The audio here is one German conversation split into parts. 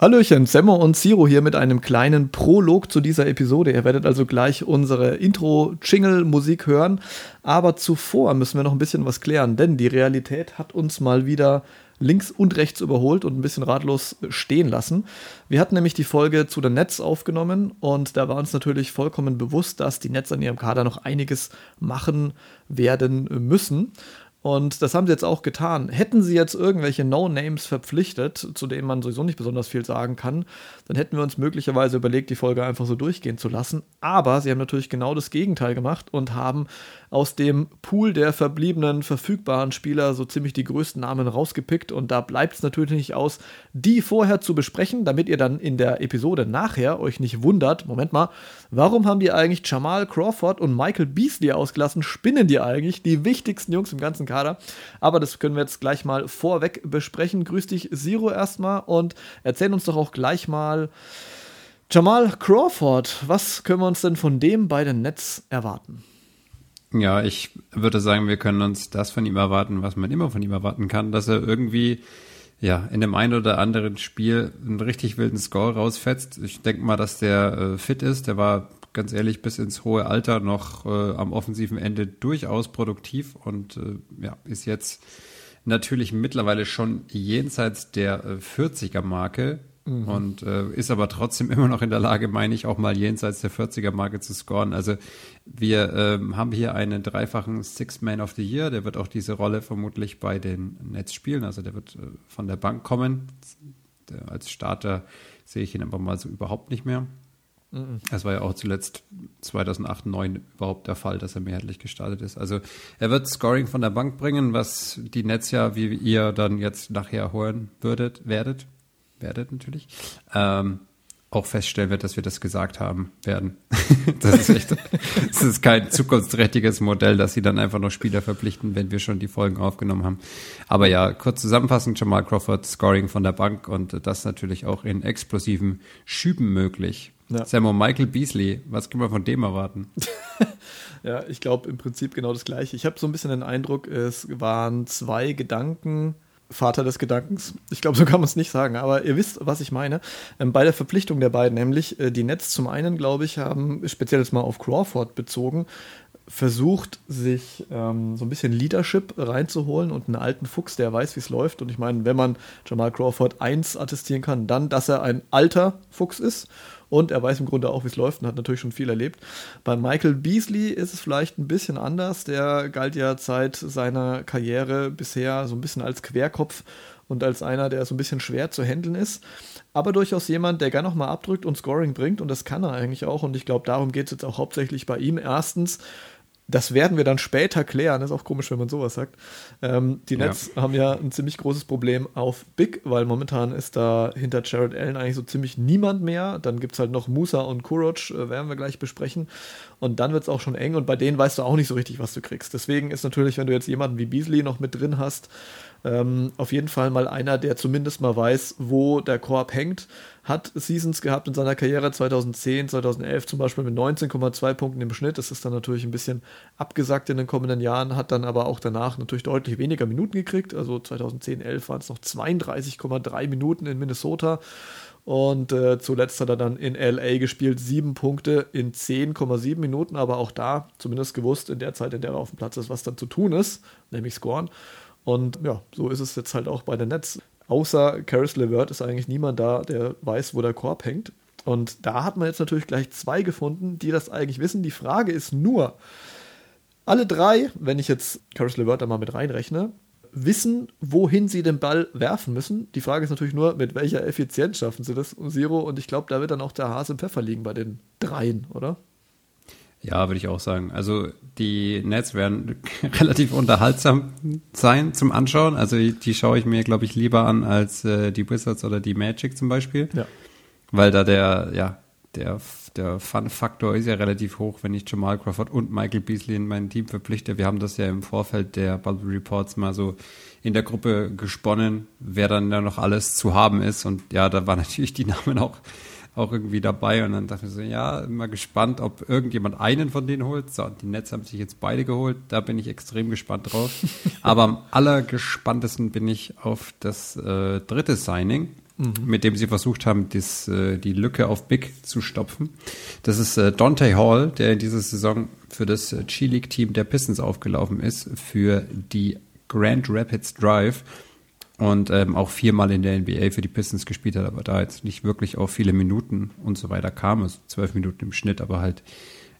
Hallöchen, Semmo und Zero hier mit einem kleinen Prolog zu dieser Episode. Ihr werdet also gleich unsere Intro-Jingle-Musik hören. Aber zuvor müssen wir noch ein bisschen was klären, denn die Realität hat uns mal wieder links und rechts überholt und ein bisschen ratlos stehen lassen. Wir hatten nämlich die Folge zu den Nets aufgenommen und da war uns natürlich vollkommen bewusst, dass die Nets an ihrem Kader noch einiges machen werden müssen. Und das haben sie jetzt auch getan. Hätten sie jetzt irgendwelche No-Names verpflichtet, zu denen man sowieso nicht besonders viel sagen kann, dann hätten wir uns möglicherweise überlegt, die Folge einfach so durchgehen zu lassen. Aber sie haben natürlich genau das Gegenteil gemacht und haben aus dem Pool der verbliebenen verfügbaren Spieler so ziemlich die größten Namen rausgepickt. Und da bleibt es natürlich nicht aus, die vorher zu besprechen, damit ihr dann in der Episode nachher euch nicht wundert, Moment mal, warum haben die eigentlich Jamal Crawford und Michael Beasley ausgelassen? Spinnen die eigentlich? Die wichtigsten Jungs im ganzen Kader. Aber das können wir jetzt gleich mal vorweg besprechen. Grüß dich, Zero, erstmal und erzähl uns doch auch gleich mal. Jamal Crawford, was können wir uns denn von dem bei den Nets erwarten? Ja, ich würde sagen, wir können uns das von ihm erwarten, was man immer von ihm erwarten kann, dass er irgendwie ja, in dem einen oder anderen Spiel einen richtig wilden Score rausfetzt. Ich denke mal, dass der äh, fit ist. Der war ganz ehrlich bis ins hohe Alter noch äh, am offensiven Ende durchaus produktiv und äh, ja, ist jetzt natürlich mittlerweile schon jenseits der äh, 40er Marke mhm. und äh, ist aber trotzdem immer noch in der Lage, meine ich, auch mal jenseits der 40er Marke zu scoren. Also wir ähm, haben hier einen dreifachen Six Man of the Year, der wird auch diese Rolle vermutlich bei den Nets spielen, also der wird äh, von der Bank kommen. Der, als Starter sehe ich ihn aber mal so überhaupt nicht mehr. Mhm. Das war ja auch zuletzt 2008, 2009 überhaupt der Fall, dass er mehrheitlich gestartet ist. Also er wird Scoring von der Bank bringen, was die Nets ja, wie ihr dann jetzt nachher hören würdet, werdet, werdet natürlich, ähm, auch feststellen wird, dass wir das gesagt haben werden. das ist echt, das ist kein zukunftsträchtiges Modell, dass sie dann einfach noch Spieler verpflichten, wenn wir schon die Folgen aufgenommen haben. Aber ja, kurz zusammenfassend, Jamal Crawford Scoring von der Bank und das natürlich auch in explosiven Schüben möglich. Ja. Samo Michael Beasley, was können wir von dem erwarten? ja, ich glaube im Prinzip genau das gleiche. Ich habe so ein bisschen den Eindruck, es waren zwei Gedanken Vater des Gedankens. Ich glaube, so kann man es nicht sagen, aber ihr wisst, was ich meine. Ähm, bei der Verpflichtung der beiden, nämlich äh, die Nets zum einen, glaube ich, haben speziell jetzt mal auf Crawford bezogen, versucht, sich ähm, so ein bisschen Leadership reinzuholen und einen alten Fuchs, der weiß, wie es läuft. Und ich meine, wenn man Jamal Crawford eins attestieren kann, dann, dass er ein alter Fuchs ist und er weiß im Grunde auch, wie es läuft und hat natürlich schon viel erlebt. Bei Michael Beasley ist es vielleicht ein bisschen anders. Der galt ja seit seiner Karriere bisher so ein bisschen als Querkopf und als einer, der so ein bisschen schwer zu handeln ist. Aber durchaus jemand, der gerne nochmal abdrückt und Scoring bringt und das kann er eigentlich auch. Und ich glaube, darum geht es jetzt auch hauptsächlich bei ihm. Erstens, das werden wir dann später klären. Das ist auch komisch, wenn man sowas sagt. Ähm, die Nets ja. haben ja ein ziemlich großes Problem auf Big, weil momentan ist da hinter Jared Allen eigentlich so ziemlich niemand mehr. Dann gibt es halt noch Musa und Kuroc, äh, werden wir gleich besprechen. Und dann wird es auch schon eng und bei denen weißt du auch nicht so richtig, was du kriegst. Deswegen ist natürlich, wenn du jetzt jemanden wie Beasley noch mit drin hast, ähm, auf jeden Fall mal einer, der zumindest mal weiß, wo der Korb hängt. Hat Seasons gehabt in seiner Karriere 2010, 2011 zum Beispiel mit 19,2 Punkten im Schnitt. Das ist dann natürlich ein bisschen abgesackt in den kommenden Jahren, hat dann aber auch danach natürlich deutlich weniger Minuten gekriegt. Also 2010, 11 waren es noch 32,3 Minuten in Minnesota. Und äh, zuletzt hat er dann in LA gespielt, sieben Punkte in 10,7 Minuten, aber auch da zumindest gewusst in der Zeit, in der er auf dem Platz ist, was dann zu tun ist, nämlich scoren. Und ja, so ist es jetzt halt auch bei den Nets. Außer Caris LeVert ist eigentlich niemand da, der weiß, wo der Korb hängt. Und da hat man jetzt natürlich gleich zwei gefunden, die das eigentlich wissen. Die Frage ist nur, alle drei, wenn ich jetzt Caris LeVert da mal mit reinrechne, wissen, wohin sie den Ball werfen müssen. Die Frage ist natürlich nur, mit welcher Effizienz schaffen sie das, Zero. Und ich glaube, da wird dann auch der Hase im Pfeffer liegen bei den dreien, oder? Ja, würde ich auch sagen. Also die Nets werden relativ unterhaltsam sein zum Anschauen. Also die schaue ich mir, glaube ich, lieber an als äh, die Wizards oder die Magic zum Beispiel. Ja. Weil da der, ja, der, der Fun-Faktor ist ja relativ hoch, wenn ich Jamal Crawford und Michael Beasley in mein Team verpflichte. Wir haben das ja im Vorfeld der Bubble Reports mal so in der Gruppe gesponnen, wer dann da noch alles zu haben ist. Und ja, da waren natürlich die Namen auch auch irgendwie dabei und dann dachte ich so, ja, immer gespannt, ob irgendjemand einen von denen holt. So, die Nets haben sich jetzt beide geholt, da bin ich extrem gespannt drauf. Aber am allergespanntesten bin ich auf das äh, dritte Signing mhm. mit dem sie versucht haben, das, äh, die Lücke auf Big zu stopfen. Das ist äh, Dante Hall, der in dieser Saison für das äh, G-League-Team der Pistons aufgelaufen ist, für die Grand Rapids Drive und ähm, auch viermal in der NBA für die Pistons gespielt hat, aber da jetzt nicht wirklich auf viele Minuten und so weiter kam, also zwölf Minuten im Schnitt, aber halt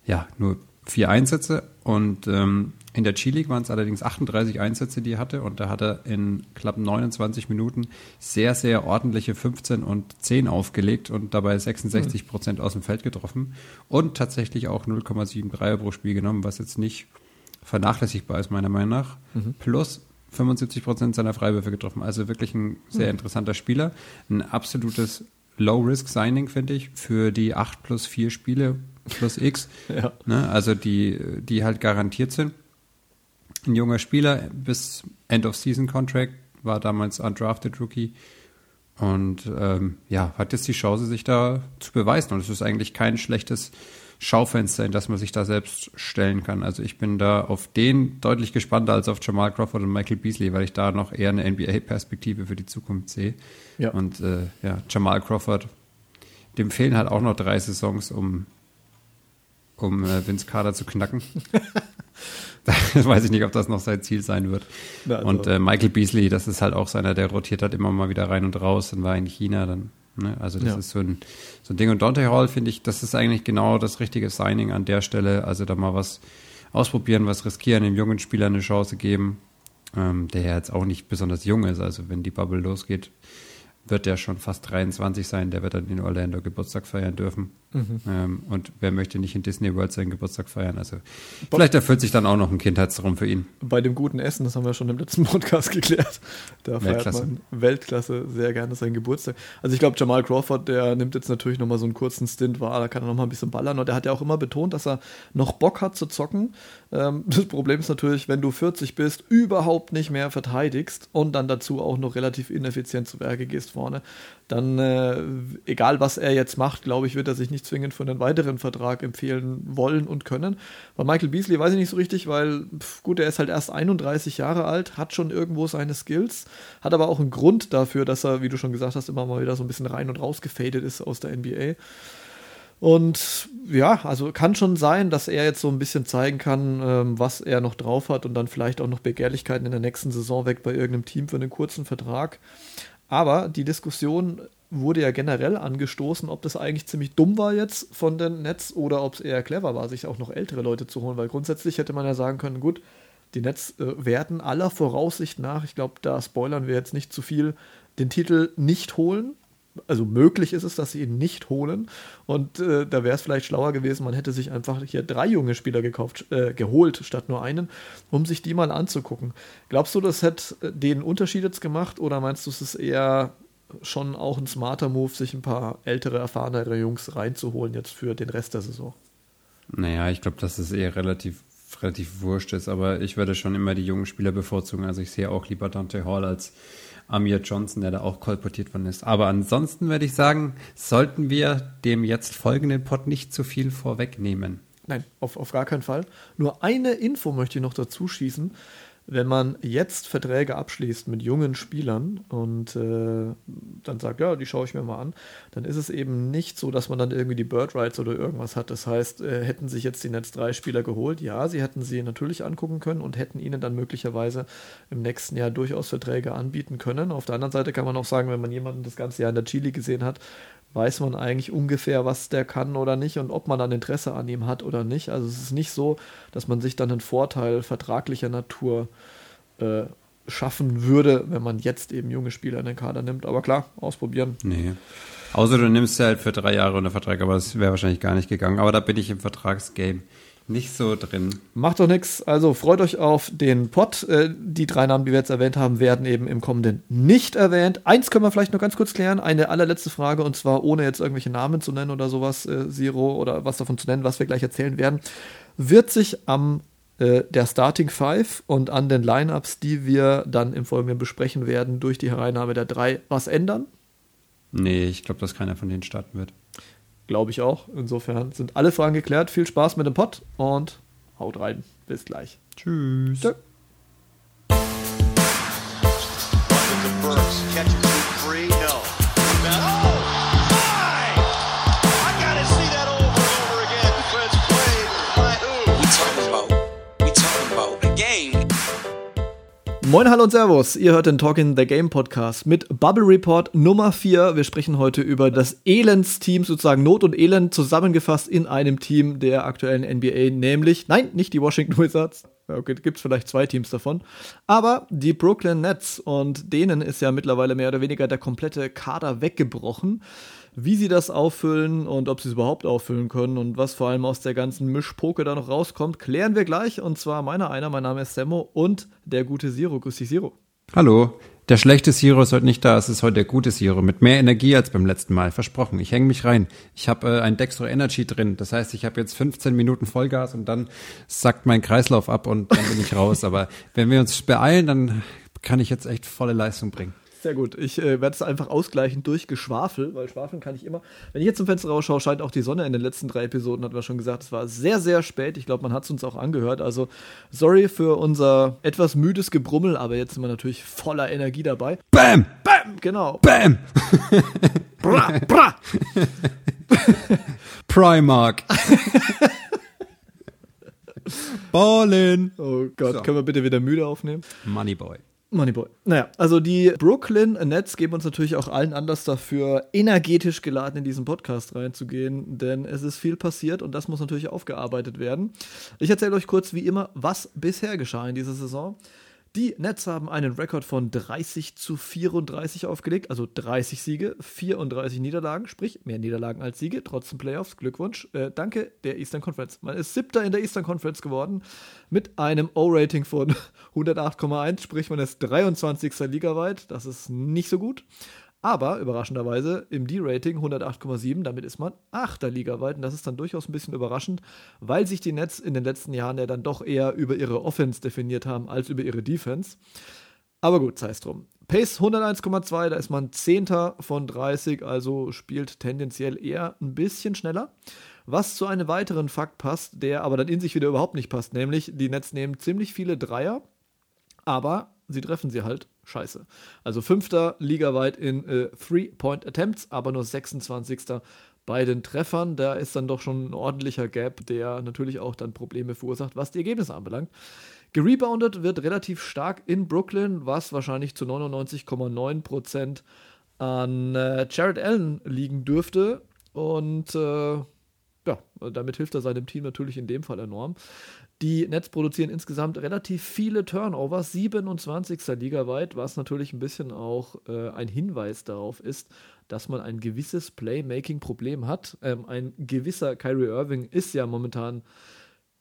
ja nur vier Einsätze. Und ähm, in der G-League waren es allerdings 38 Einsätze, die er hatte. Und da hat er in knapp 29 Minuten sehr, sehr ordentliche 15 und 10 aufgelegt und dabei 66 Prozent aus dem Feld getroffen. Und tatsächlich auch 0,7 Dreier pro Spiel genommen, was jetzt nicht vernachlässigbar ist, meiner Meinung nach. Mhm. Plus 75 Prozent seiner Freiwürfe getroffen. Also wirklich ein sehr mhm. interessanter Spieler. Ein absolutes Low-Risk-Signing, finde ich, für die 8 plus 4 Spiele plus X. ja. ne, also die, die halt garantiert sind. Ein junger Spieler bis End-of-Season-Contract, war damals undrafted Rookie und ähm, ja, hat jetzt die Chance, sich da zu beweisen. Und es ist eigentlich kein schlechtes Schaufenster, in das man sich da selbst stellen kann. Also ich bin da auf den deutlich gespannter als auf Jamal Crawford und Michael Beasley, weil ich da noch eher eine NBA-Perspektive für die Zukunft sehe. Ja. Und äh, ja, Jamal Crawford, dem fehlen halt auch noch drei Saisons, um, um äh, Vince Carter zu knacken. weiß ich nicht, ob das noch sein Ziel sein wird. Na, also. Und äh, Michael Beasley, das ist halt auch seiner, der rotiert hat immer mal wieder rein und raus, dann war in China, dann Ne? Also das ja. ist so ein, so ein Ding. Und Dante Hall finde ich, das ist eigentlich genau das richtige Signing an der Stelle. Also da mal was ausprobieren, was riskieren, dem jungen Spieler eine Chance geben, ähm, der ja jetzt auch nicht besonders jung ist. Also wenn die Bubble losgeht, wird der schon fast 23 sein. Der wird dann in Orlando Geburtstag feiern dürfen. Mhm. Ähm, und wer möchte nicht in Disney World seinen Geburtstag feiern? Also vielleicht erfüllt sich dann auch noch ein Kindheitstraum für ihn. Bei dem guten Essen, das haben wir schon im letzten Podcast geklärt. Da Weltklasse. feiert man Weltklasse sehr gerne seinen Geburtstag. Also ich glaube, Jamal Crawford, der nimmt jetzt natürlich nochmal so einen kurzen Stint wahr, da kann er nochmal ein bisschen ballern. Und der hat ja auch immer betont, dass er noch Bock hat zu zocken. Ähm, das Problem ist natürlich, wenn du 40 bist, überhaupt nicht mehr verteidigst und dann dazu auch noch relativ ineffizient zu Werke gehst vorne, dann, äh, egal was er jetzt macht, glaube ich, wird er sich nicht zwingend für einen weiteren Vertrag empfehlen wollen und können. Bei Michael Beasley weiß ich nicht so richtig, weil, pf, gut, er ist halt erst 31 Jahre alt, hat schon irgendwo seine Skills, hat aber auch einen Grund dafür, dass er, wie du schon gesagt hast, immer mal wieder so ein bisschen rein und raus gefadet ist aus der NBA. Und ja, also kann schon sein, dass er jetzt so ein bisschen zeigen kann, ähm, was er noch drauf hat und dann vielleicht auch noch Begehrlichkeiten in der nächsten Saison weg bei irgendeinem Team für einen kurzen Vertrag. Aber die Diskussion wurde ja generell angestoßen, ob das eigentlich ziemlich dumm war jetzt von den Nets oder ob es eher clever war, sich auch noch ältere Leute zu holen, weil grundsätzlich hätte man ja sagen können, gut, die Nets äh, werden aller Voraussicht nach, ich glaube, da spoilern wir jetzt nicht zu viel, den Titel nicht holen. Also möglich ist es, dass sie ihn nicht holen. Und äh, da wäre es vielleicht schlauer gewesen, man hätte sich einfach hier drei junge Spieler gekauft, äh, geholt, statt nur einen, um sich die mal anzugucken. Glaubst du, das hätte äh, den Unterschied jetzt gemacht oder meinst du, es ist eher schon auch ein smarter Move, sich ein paar ältere, erfahrenere Jungs reinzuholen jetzt für den Rest der Saison. Naja, ich glaube, dass es eher relativ, relativ wurscht ist, aber ich würde schon immer die jungen Spieler bevorzugen. Also ich sehe auch lieber Dante Hall als Amir Johnson, der da auch kolportiert worden ist. Aber ansonsten würde ich sagen, sollten wir dem jetzt folgenden Pod nicht zu viel vorwegnehmen. Nein, auf, auf gar keinen Fall. Nur eine Info möchte ich noch dazu schießen wenn man jetzt Verträge abschließt mit jungen Spielern und äh, dann sagt, ja, die schaue ich mir mal an, dann ist es eben nicht so, dass man dann irgendwie die Bird Rights oder irgendwas hat. Das heißt, äh, hätten sich jetzt die Netz drei Spieler geholt, ja, sie hätten sie natürlich angucken können und hätten ihnen dann möglicherweise im nächsten Jahr durchaus Verträge anbieten können. Auf der anderen Seite kann man auch sagen, wenn man jemanden das ganze Jahr in der Chili gesehen hat, weiß man eigentlich ungefähr, was der kann oder nicht und ob man dann Interesse an ihm hat oder nicht. Also es ist nicht so, dass man sich dann einen Vorteil vertraglicher Natur äh, schaffen würde, wenn man jetzt eben junge Spieler in den Kader nimmt. Aber klar, ausprobieren. Nee. Außer du nimmst halt für drei Jahre unter Vertrag, aber das wäre wahrscheinlich gar nicht gegangen. Aber da bin ich im Vertragsgame nicht so drin. Macht doch nichts. Also freut euch auf den Pod. Äh, die drei Namen, die wir jetzt erwähnt haben, werden eben im kommenden nicht erwähnt. Eins können wir vielleicht noch ganz kurz klären. Eine allerletzte Frage und zwar ohne jetzt irgendwelche Namen zu nennen oder sowas, äh, Zero oder was davon zu nennen, was wir gleich erzählen werden. Wird sich am äh, der Starting Five und an den Lineups, die wir dann im Folgenden besprechen werden, durch die Hereinnahme der drei was ändern? Nee, ich glaube, dass keiner von denen starten wird. Glaube ich auch. Insofern sind alle Fragen geklärt. Viel Spaß mit dem Pod und haut rein. Bis gleich. Tschüss. Tschö. Moin, hallo und Servus. Ihr hört den Talk in the Game Podcast mit Bubble Report Nummer 4. Wir sprechen heute über das Elendsteam, sozusagen Not und Elend zusammengefasst in einem Team der aktuellen NBA, nämlich, nein, nicht die Washington Wizards. Okay, gibt es vielleicht zwei Teams davon. Aber die Brooklyn Nets und denen ist ja mittlerweile mehr oder weniger der komplette Kader weggebrochen. Wie sie das auffüllen und ob sie es überhaupt auffüllen können und was vor allem aus der ganzen Mischpoke da noch rauskommt, klären wir gleich. Und zwar meiner einer, mein Name ist Semmo und der gute Zero. Grüß dich, Zero. Hallo. Der schlechte Zero ist heute nicht da, es ist heute der gute Zero. Mit mehr Energie als beim letzten Mal, versprochen. Ich hänge mich rein. Ich habe äh, ein Dextro Energy drin. Das heißt, ich habe jetzt 15 Minuten Vollgas und dann sackt mein Kreislauf ab und dann bin ich raus. Aber wenn wir uns beeilen, dann kann ich jetzt echt volle Leistung bringen. Sehr gut. Ich äh, werde es einfach ausgleichen durch Geschwafel, weil schwafeln kann ich immer. Wenn ich jetzt zum Fenster rausschaue, scheint auch die Sonne in den letzten drei Episoden, hatten wir schon gesagt. Es war sehr, sehr spät. Ich glaube, man hat es uns auch angehört. Also, sorry für unser etwas müdes Gebrummel, aber jetzt sind wir natürlich voller Energie dabei. Bam! Bam! Genau. Bam! Bra! Bra! Primark. Ballin. Oh Gott, So. können wir bitte wieder müde aufnehmen? Moneyboy. Moneyboy. Naja, also die Brooklyn Nets geben uns natürlich auch allen Anlass dafür, energetisch geladen in diesen Podcast reinzugehen, denn es ist viel passiert und das muss natürlich aufgearbeitet werden. Ich erzähle euch kurz wie immer, was bisher geschah in dieser Saison. Die Nets haben einen Rekord von 30 zu 34 aufgelegt, also 30 Siege, 34 Niederlagen, sprich mehr Niederlagen als Siege, trotzdem Playoffs. Glückwunsch. Äh, danke der Eastern Conference. Man ist siebter in der Eastern Conference geworden mit einem O-Rating von 108,1, sprich man ist 23. ligaweit. Das ist nicht so gut. Aber überraschenderweise im D-Rating 108,7, damit ist man 8. ligaweit und das ist dann durchaus ein bisschen überraschend, weil sich die Nets in den letzten Jahren ja dann doch eher über ihre Offense definiert haben als über ihre Defense. Aber gut, sei es drum. Pace 101,2, da ist man 10. von 30, also spielt tendenziell eher ein bisschen schneller. Was zu einem weiteren Fakt passt, der aber dann in sich wieder überhaupt nicht passt, nämlich die Nets nehmen ziemlich viele Dreier, aber sie treffen sie halt scheiße. Also fünfter ligaweit in äh, Three-Point-Attempts, aber nur 26. bei den Treffern. Da ist dann doch schon ein ordentlicher Gap, der natürlich auch dann Probleme verursacht, was die Ergebnisse anbelangt. Gereboundet wird relativ stark in Brooklyn, was wahrscheinlich zu 99,9% an äh, Jared Allen liegen dürfte. Und äh, ja, damit hilft er seinem Team natürlich in dem Fall enorm. Die Nets produzieren insgesamt relativ viele Turnovers, 27. ligaweit, was natürlich ein bisschen auch äh, ein Hinweis darauf ist, dass man ein gewisses Playmaking-Problem hat. Ähm, ein gewisser Kyrie Irving ist ja momentan,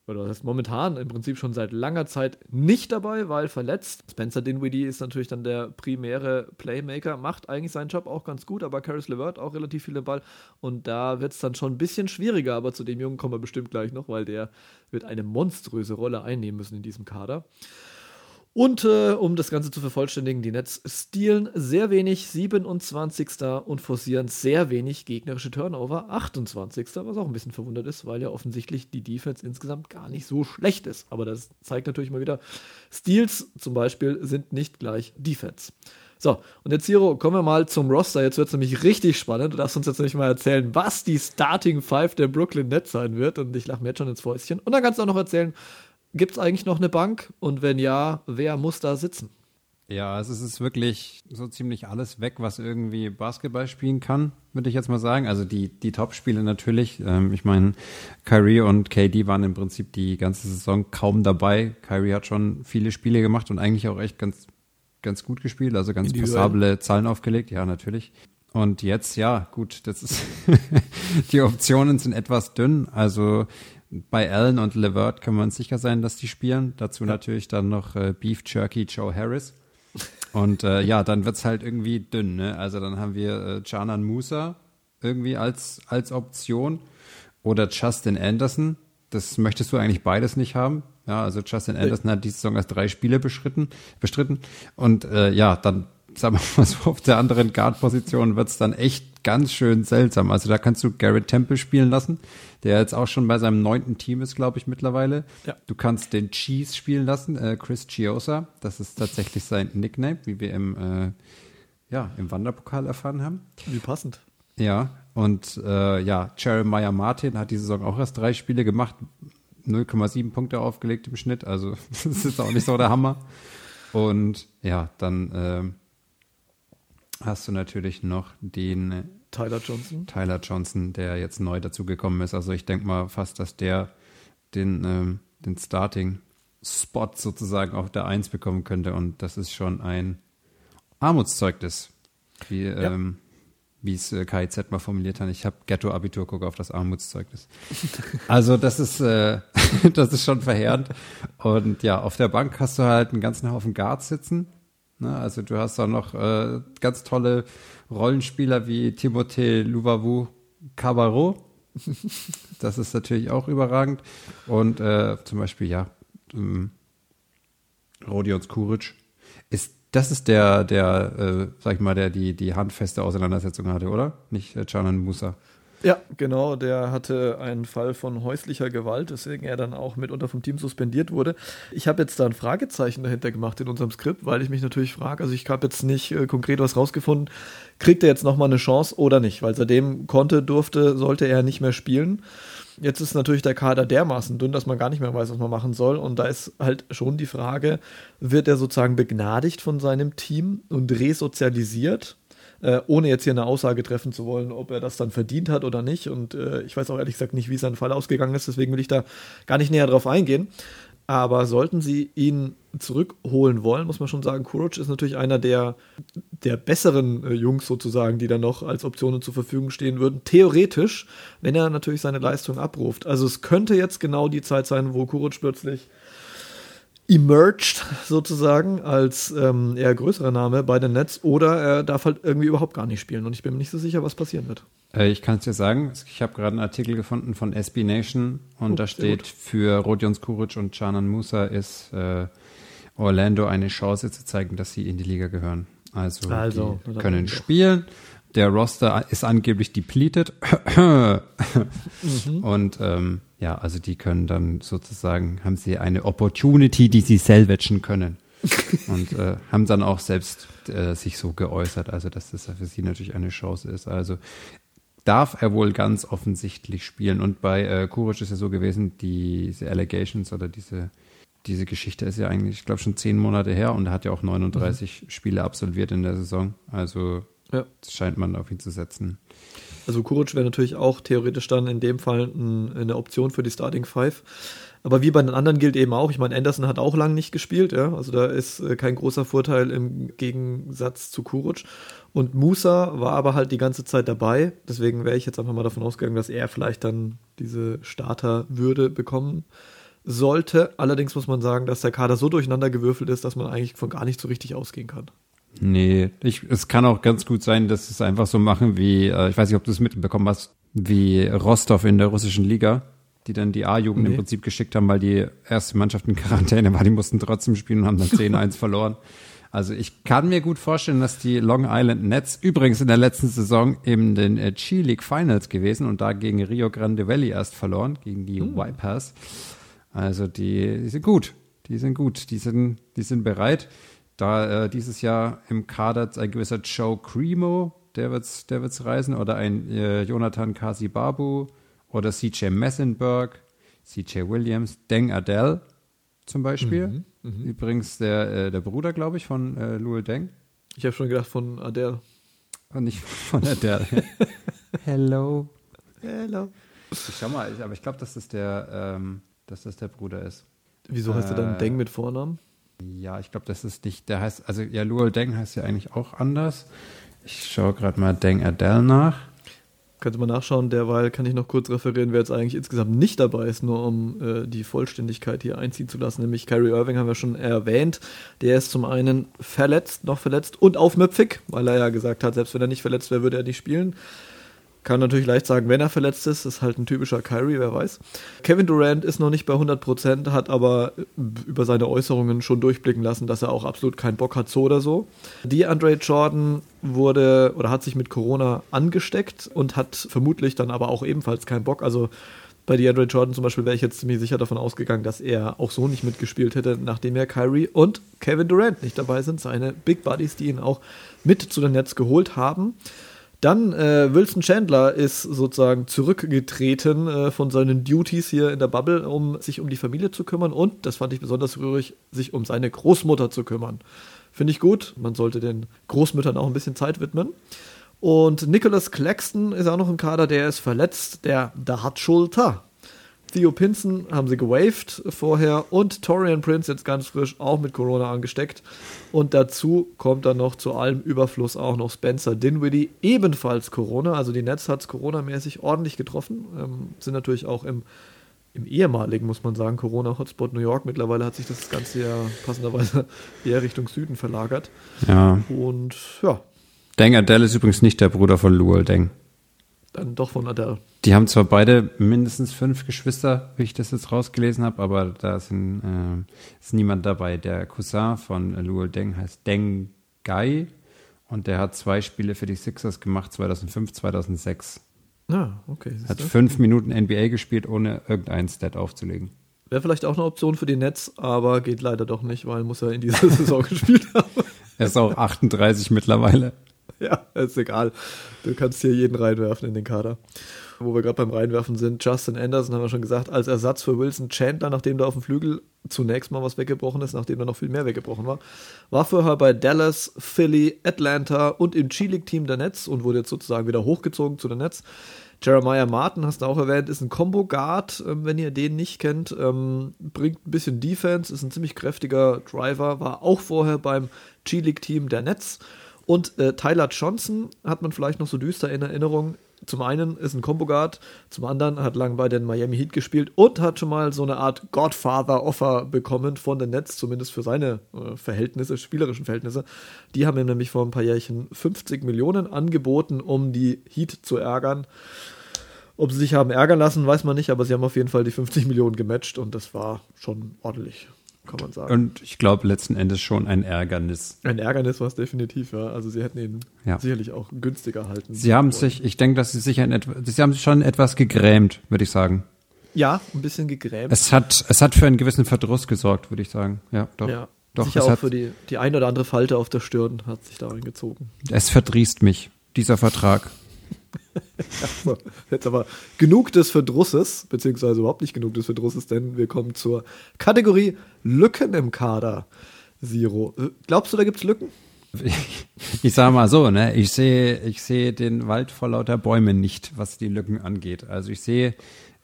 oder das heißt momentan im Prinzip schon seit langer Zeit nicht dabei, weil verletzt. Spencer Dinwiddie ist natürlich dann der primäre Playmaker, macht eigentlich seinen Job auch ganz gut, aber Caris LeVert auch relativ viel im Ball und da wird es dann schon ein bisschen schwieriger, aber zu dem Jungen kommen wir bestimmt gleich noch, weil der wird eine monströse Rolle einnehmen müssen in diesem Kader. Und äh, um das Ganze zu vervollständigen, die Nets stehlen sehr wenig, 27. und forcieren sehr wenig gegnerische Turnover, 28. Was auch ein bisschen verwundert ist, weil ja offensichtlich die Defense insgesamt gar nicht so schlecht ist. Aber das zeigt natürlich mal wieder, Steals zum Beispiel sind nicht gleich Defense. So, und jetzt, Zero, kommen wir mal zum Roster. Jetzt wird es nämlich richtig spannend. Du darfst uns jetzt nämlich mal erzählen, was die Starting Five der Brooklyn Nets sein wird. Und ich lache mir jetzt schon ins Fäustchen. Und dann kannst du auch noch erzählen, Gibt es eigentlich noch eine Bank? Und wenn ja, wer muss da sitzen? Ja, also es ist wirklich so ziemlich alles weg, was irgendwie Basketball spielen kann, würde ich jetzt mal sagen. Also die, die Top-Spiele natürlich. Ähm, ich meine, Kyrie und KD waren im Prinzip die ganze Saison kaum dabei. Kyrie hat schon viele Spiele gemacht und eigentlich auch echt ganz, ganz gut gespielt, also ganz passable Zahlen aufgelegt, ja, natürlich. Und jetzt, ja, gut, das ist, die Optionen sind etwas dünn. Also bei Allen und Levert kann man sicher sein, dass die spielen. Dazu natürlich dann noch äh, Beef Jerky Joe Harris. Und äh, ja, dann wird's halt irgendwie dünn. Ne? Also dann haben wir äh, Janan Musa irgendwie als, als Option oder Justin Anderson. Das möchtest du eigentlich beides nicht haben. Ja, also Justin Anderson hat diese Saison erst drei Spiele bestritten. bestritten. Und äh, ja, dann sagen wir mal so, auf der anderen Guard-Position wird's dann echt ganz schön seltsam. Also da kannst du Garrett Temple spielen lassen, der jetzt auch schon bei seinem neunten Team ist, glaube ich, mittlerweile. Ja. Du kannst den Cheese spielen lassen, äh, Chris Chiosa. Das ist tatsächlich sein Nickname, wie wir im, äh, ja, im Wanderpokal erfahren haben. Wie passend. Ja, und äh, ja, Jeremiah Martin hat diese Saison auch erst drei Spiele gemacht, 0,7 Punkte aufgelegt im Schnitt, also das ist auch nicht so der Hammer. Und ja, dann äh, hast du natürlich noch den Tyler Johnson. Tyler Johnson, der jetzt neu dazugekommen ist. Also ich denke mal fast, dass der den, ähm, den Starting-Spot sozusagen auf der Eins bekommen könnte. Und das ist schon ein Armutszeugnis, wie ja. ähm, es äh, KIZ mal formuliert hat. Ich habe Ghetto-Abitur, gucke auf das Armutszeugnis. Also das ist, äh, das ist schon verheerend. Und ja, auf der Bank hast du halt einen ganzen Haufen Guards sitzen. Ne? Also du hast da noch äh, ganz tolle Rollenspieler wie Timothée Luvavu Cabarro. Das ist natürlich auch überragend. Und äh, zum Beispiel, ja, ähm, Rodion Skuric ist das ist der, der, äh, sag ich mal, der die, die handfeste Auseinandersetzung hatte, oder? Nicht äh, Canan Musa. Ja, genau, der hatte einen Fall von häuslicher Gewalt, weswegen er dann auch mitunter vom Team suspendiert wurde. Ich habe jetzt da ein Fragezeichen dahinter gemacht in unserem Skript, weil ich mich natürlich frage, also ich habe jetzt nicht äh, konkret was rausgefunden, kriegt er jetzt nochmal eine Chance oder nicht? Weil seitdem konnte, durfte, sollte er nicht mehr spielen. Jetzt ist natürlich der Kader dermaßen dünn, dass man gar nicht mehr weiß, was man machen soll. Und da ist halt schon die Frage, wird er sozusagen begnadigt von seinem Team und resozialisiert? Äh, ohne jetzt hier eine Aussage treffen zu wollen, ob er das dann verdient hat oder nicht. Und äh, ich weiß auch ehrlich gesagt nicht, wie sein Fall ausgegangen ist, deswegen will ich da gar nicht näher drauf eingehen. Aber sollten sie ihn zurückholen wollen, muss man schon sagen, Kuroc ist natürlich einer der, der besseren äh, Jungs sozusagen, die dann noch als Optionen zur Verfügung stehen würden. Theoretisch, wenn er natürlich seine Leistung abruft. Also es könnte jetzt genau die Zeit sein, wo Kuroc plötzlich emerged sozusagen als ähm, eher größerer Name bei den Nets oder er darf halt irgendwie überhaupt gar nicht spielen und ich bin mir nicht so sicher, was passieren wird. Äh, ich kann es dir sagen, ich habe gerade einen Artikel gefunden von SB Nation und oh, da steht für Rodion Skuric und Canan Musa ist äh, Orlando eine Chance zu zeigen, dass sie in die Liga gehören. Also, also die können spielen. Der Roster ist angeblich depleted. mhm. Und ähm, ja, also die können dann sozusagen, haben sie eine Opportunity, die sie salvagen können. und äh, haben dann auch selbst äh, sich so geäußert, also dass das für sie natürlich eine Chance ist. Also darf er wohl ganz offensichtlich spielen. Und bei äh, Kuric ist ja so gewesen, diese Allegations oder diese, diese Geschichte ist ja eigentlich, ich glaube, schon zehn Monate her und er hat ja auch 39 mhm. Spiele absolviert in der Saison. Also ja. scheint man auf ihn zu setzen. Also Kuric wäre natürlich auch theoretisch dann in dem Fall ein, eine Option für die Starting Five. Aber wie bei den anderen gilt eben auch, ich meine, Anderson hat auch lange nicht gespielt, ja. Also da ist äh, kein großer Vorteil im Gegensatz zu Kuric. Und Musa war aber halt die ganze Zeit dabei. Deswegen wäre ich jetzt einfach mal davon ausgegangen, dass er vielleicht dann diese Starterwürde bekommen sollte. Allerdings muss man sagen, dass der Kader so durcheinander gewürfelt ist, dass man eigentlich von gar nicht so richtig ausgehen kann. Nee, ich, es kann auch ganz gut sein, dass es einfach so machen wie, äh, ich weiß nicht, ob du es mitbekommen hast, wie Rostov in der russischen Liga, die dann die A-Jugend nee. im Prinzip geschickt haben, weil die erste Mannschaft in Quarantäne war, die mussten trotzdem spielen und haben dann 10-1 verloren. Also ich kann mir gut vorstellen, dass die Long Island Nets übrigens in der letzten Saison in den äh, G-League Finals gewesen und da gegen Rio Grande Valley erst verloren, gegen die hm. Vipers. Also die, die sind gut. Die sind gut. Die sind, die sind bereit. Da äh, dieses Jahr im Kader ein gewisser Joe Cremo, der wird's, der wird's reisen, oder ein äh, Jonathan Kasibabu oder CJ Messenberg, CJ Williams, Deng Adele zum Beispiel. Mhm, mh. Übrigens der, äh, der Bruder, glaube ich, von äh, Luel Deng. Ich habe schon gedacht von Adele. Und nicht von Adele. Hello. Hello. Ich schau mal, aber ich glaube, dass das der, ähm, dass das der Bruder ist. Wieso heißt er dann äh, Deng mit Vornamen? Ja, ich glaube, das ist nicht, der heißt, also ja, Luol Deng heißt ja eigentlich auch anders. Ich schaue gerade mal Deng Adele nach. Könnte man nachschauen, derweil kann ich noch kurz referieren, wer jetzt eigentlich insgesamt nicht dabei ist, nur um äh, die Vollständigkeit hier einziehen zu lassen. Nämlich Kyrie Irving haben wir schon erwähnt. Der ist zum einen verletzt, noch verletzt und aufmüpfig, weil er ja gesagt hat, selbst wenn er nicht verletzt wäre, würde er nicht spielen. Kann natürlich leicht sagen, wenn er verletzt ist, ist halt ein typischer Kyrie, wer weiß. Kevin Durant ist noch nicht bei 100%, hat aber über seine Äußerungen schon durchblicken lassen, dass er auch absolut keinen Bock hat, so oder so. Die Andre Jordan wurde oder hat sich mit Corona angesteckt und hat vermutlich dann aber auch ebenfalls keinen Bock. Also bei DeAndre Jordan zum Beispiel wäre ich jetzt ziemlich sicher davon ausgegangen, dass er auch so nicht mitgespielt hätte, nachdem ja Kyrie und Kevin Durant nicht dabei sind, seine Big Buddies, die ihn auch mit zu den Nets geholt haben. Dann äh, Wilson Chandler ist sozusagen zurückgetreten äh, von seinen Duties hier in der Bubble, um sich um die Familie zu kümmern und, das fand ich besonders rührig, sich um seine Großmutter zu kümmern. Finde ich gut. Man sollte den Großmüttern auch ein bisschen Zeit widmen. Und Nicholas Claxton ist auch noch im Kader, der ist verletzt, der da hat Schulter. Theo Pinson haben sie gewaved vorher und Torian Prince jetzt ganz frisch auch mit Corona angesteckt. Und dazu kommt dann noch zu allem Überfluss auch noch Spencer Dinwiddie, ebenfalls Corona. Also die Nets hat es Corona-mäßig ordentlich getroffen. Ähm, sind natürlich auch im, im ehemaligen, muss man sagen, Corona-Hotspot New York. Mittlerweile hat sich das Ganze ja passenderweise eher Richtung Süden verlagert. Ja. Und ja. Deng Adele ist übrigens nicht der Bruder von Luol Deng. Dann doch von Adele. Die haben zwar beide mindestens fünf Geschwister, wie ich das jetzt rausgelesen habe, aber da sind, äh, ist niemand dabei. Der Cousin von Luol Deng heißt Deng Gai und der hat zwei Spiele für die Sixers gemacht, 2005, 2006. Ah, okay. Hat fünf Minuten NBA gespielt, ohne irgendeinen Stat aufzulegen. Wäre vielleicht auch eine Option für die Nets, aber geht leider doch nicht, weil muss er in dieser Saison gespielt haben. Er ist auch 38 mittlerweile. Ja, ist egal. Du kannst hier jeden reinwerfen in den Kader. Wo wir gerade beim Reinwerfen sind, Justin Anderson haben wir schon gesagt, als Ersatz für Wilson Chandler, nachdem da auf dem Flügel zunächst mal was weggebrochen ist, nachdem da noch viel mehr weggebrochen war, war vorher bei Dallas, Philly, Atlanta und im G-League-Team der Nets und wurde jetzt sozusagen wieder hochgezogen zu den Nets. Jeremiah Martin, hast du auch erwähnt, ist ein Combo-Guard, ähm, wenn ihr den nicht kennt. Ähm, bringt ein bisschen Defense, ist ein ziemlich kräftiger Driver, war auch vorher beim G-League-Team der Nets. Und äh, Tyler Johnson hat man vielleicht noch so düster in Erinnerung. Zum einen ist ein Combo Guard, zum anderen hat lang bei den Miami Heat gespielt und hat schon mal so eine Art Godfather-Offer bekommen von den Nets, zumindest für seine äh, Verhältnisse, spielerischen Verhältnisse. Die haben ihm nämlich vor ein paar Jährchen 50 Millionen angeboten, um die Heat zu ärgern. Ob sie sich haben ärgern lassen, weiß man nicht, aber sie haben auf jeden Fall die 50 Millionen gematcht und das war schon ordentlich kann man sagen. Und ich glaube letzten Endes schon ein Ärgernis. Ein Ärgernis war es definitiv, ja. Also sie hätten ihn ja. sicherlich auch günstiger halten. Sie haben wollen. sich, ich denke, dass sie sich ein, sie haben sich schon etwas gegrämt, würde ich sagen. Ja, ein bisschen gegrämt. Es hat, es hat für einen gewissen Verdruss gesorgt, würde ich sagen. Ja, doch. Ja. Doch, Sicher auch für die, die ein oder andere Falte auf der Stirn hat sich da eingezogen. Es verdrießt mich, dieser Vertrag. So, jetzt aber genug des Verdrusses, beziehungsweise überhaupt nicht genug des Verdrusses, denn wir kommen zur Kategorie Lücken im Kader. Zero. Glaubst du, da gibt es Lücken? Ich sage mal so, ne, ich sehe, ich sehe den Wald vor lauter Bäumen nicht, was die Lücken angeht. Also ich sehe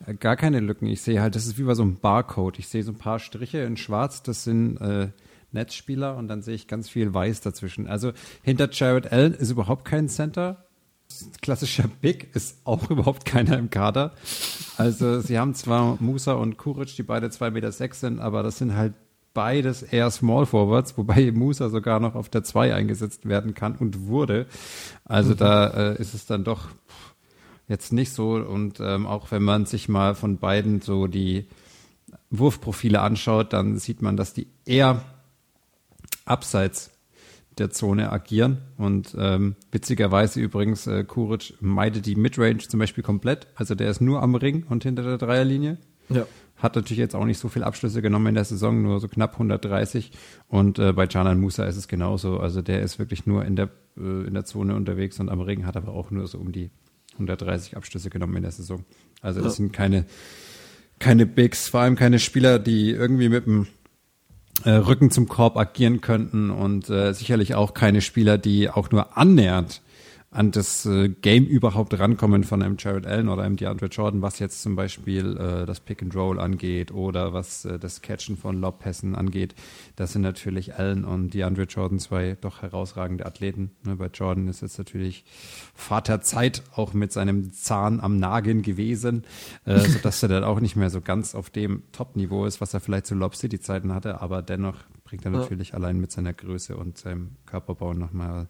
äh, gar keine Lücken. Ich sehe halt, das ist wie bei so einem Barcode. Ich sehe so ein paar Striche in Schwarz, das sind äh, Netzspieler und dann sehe ich ganz viel Weiß dazwischen. Also hinter Jared Allen ist überhaupt kein Center klassischer Big ist auch überhaupt keiner im Kader. Also sie haben zwar Musa und Kuric, die beide 2,6 Meter sechs sind, aber das sind halt beides eher Small Forwards, wobei Musa sogar noch auf der 2 eingesetzt werden kann und wurde. Also mhm. da äh, ist es dann doch jetzt nicht so. Und ähm, auch wenn man sich mal von beiden so die Wurfprofile anschaut, dann sieht man, dass die eher abseits der Zone agieren. Und ähm, witzigerweise übrigens, äh, Kuric meidet die Midrange zum Beispiel komplett. Also der ist nur am Ring und hinter der Dreierlinie. Ja. Hat natürlich jetzt auch nicht so viel Abschlüsse genommen in der Saison, nur so knapp 130. Und äh, bei Canan Musa ist es genauso. Also der ist wirklich nur in der, äh, in der Zone unterwegs und am Ring hat aber auch nur so um die 130 Abschlüsse genommen in der Saison. Also das ja. sind keine, keine Bigs, vor allem keine Spieler, die irgendwie mit dem äh, Rücken zum Korb agieren könnten und äh, sicherlich auch keine Spieler, die auch nur annähernd an das äh, Game überhaupt rankommen von einem Jared Allen oder einem DeAndre Jordan, was jetzt zum Beispiel äh, das Pick and Roll angeht oder was äh, das Catchen von Lobpässen angeht. Das sind natürlich Allen und DeAndre Jordan zwei doch herausragende Athleten. Ne, bei Jordan ist jetzt natürlich Vater Zeit auch mit seinem Zahn am Nageln gewesen, äh, sodass er dann auch nicht mehr so ganz auf dem Top-Niveau ist, was er vielleicht zu Lob City-Zeiten hatte, aber dennoch bringt er natürlich ja. allein mit seiner Größe und seinem Körperbau nochmal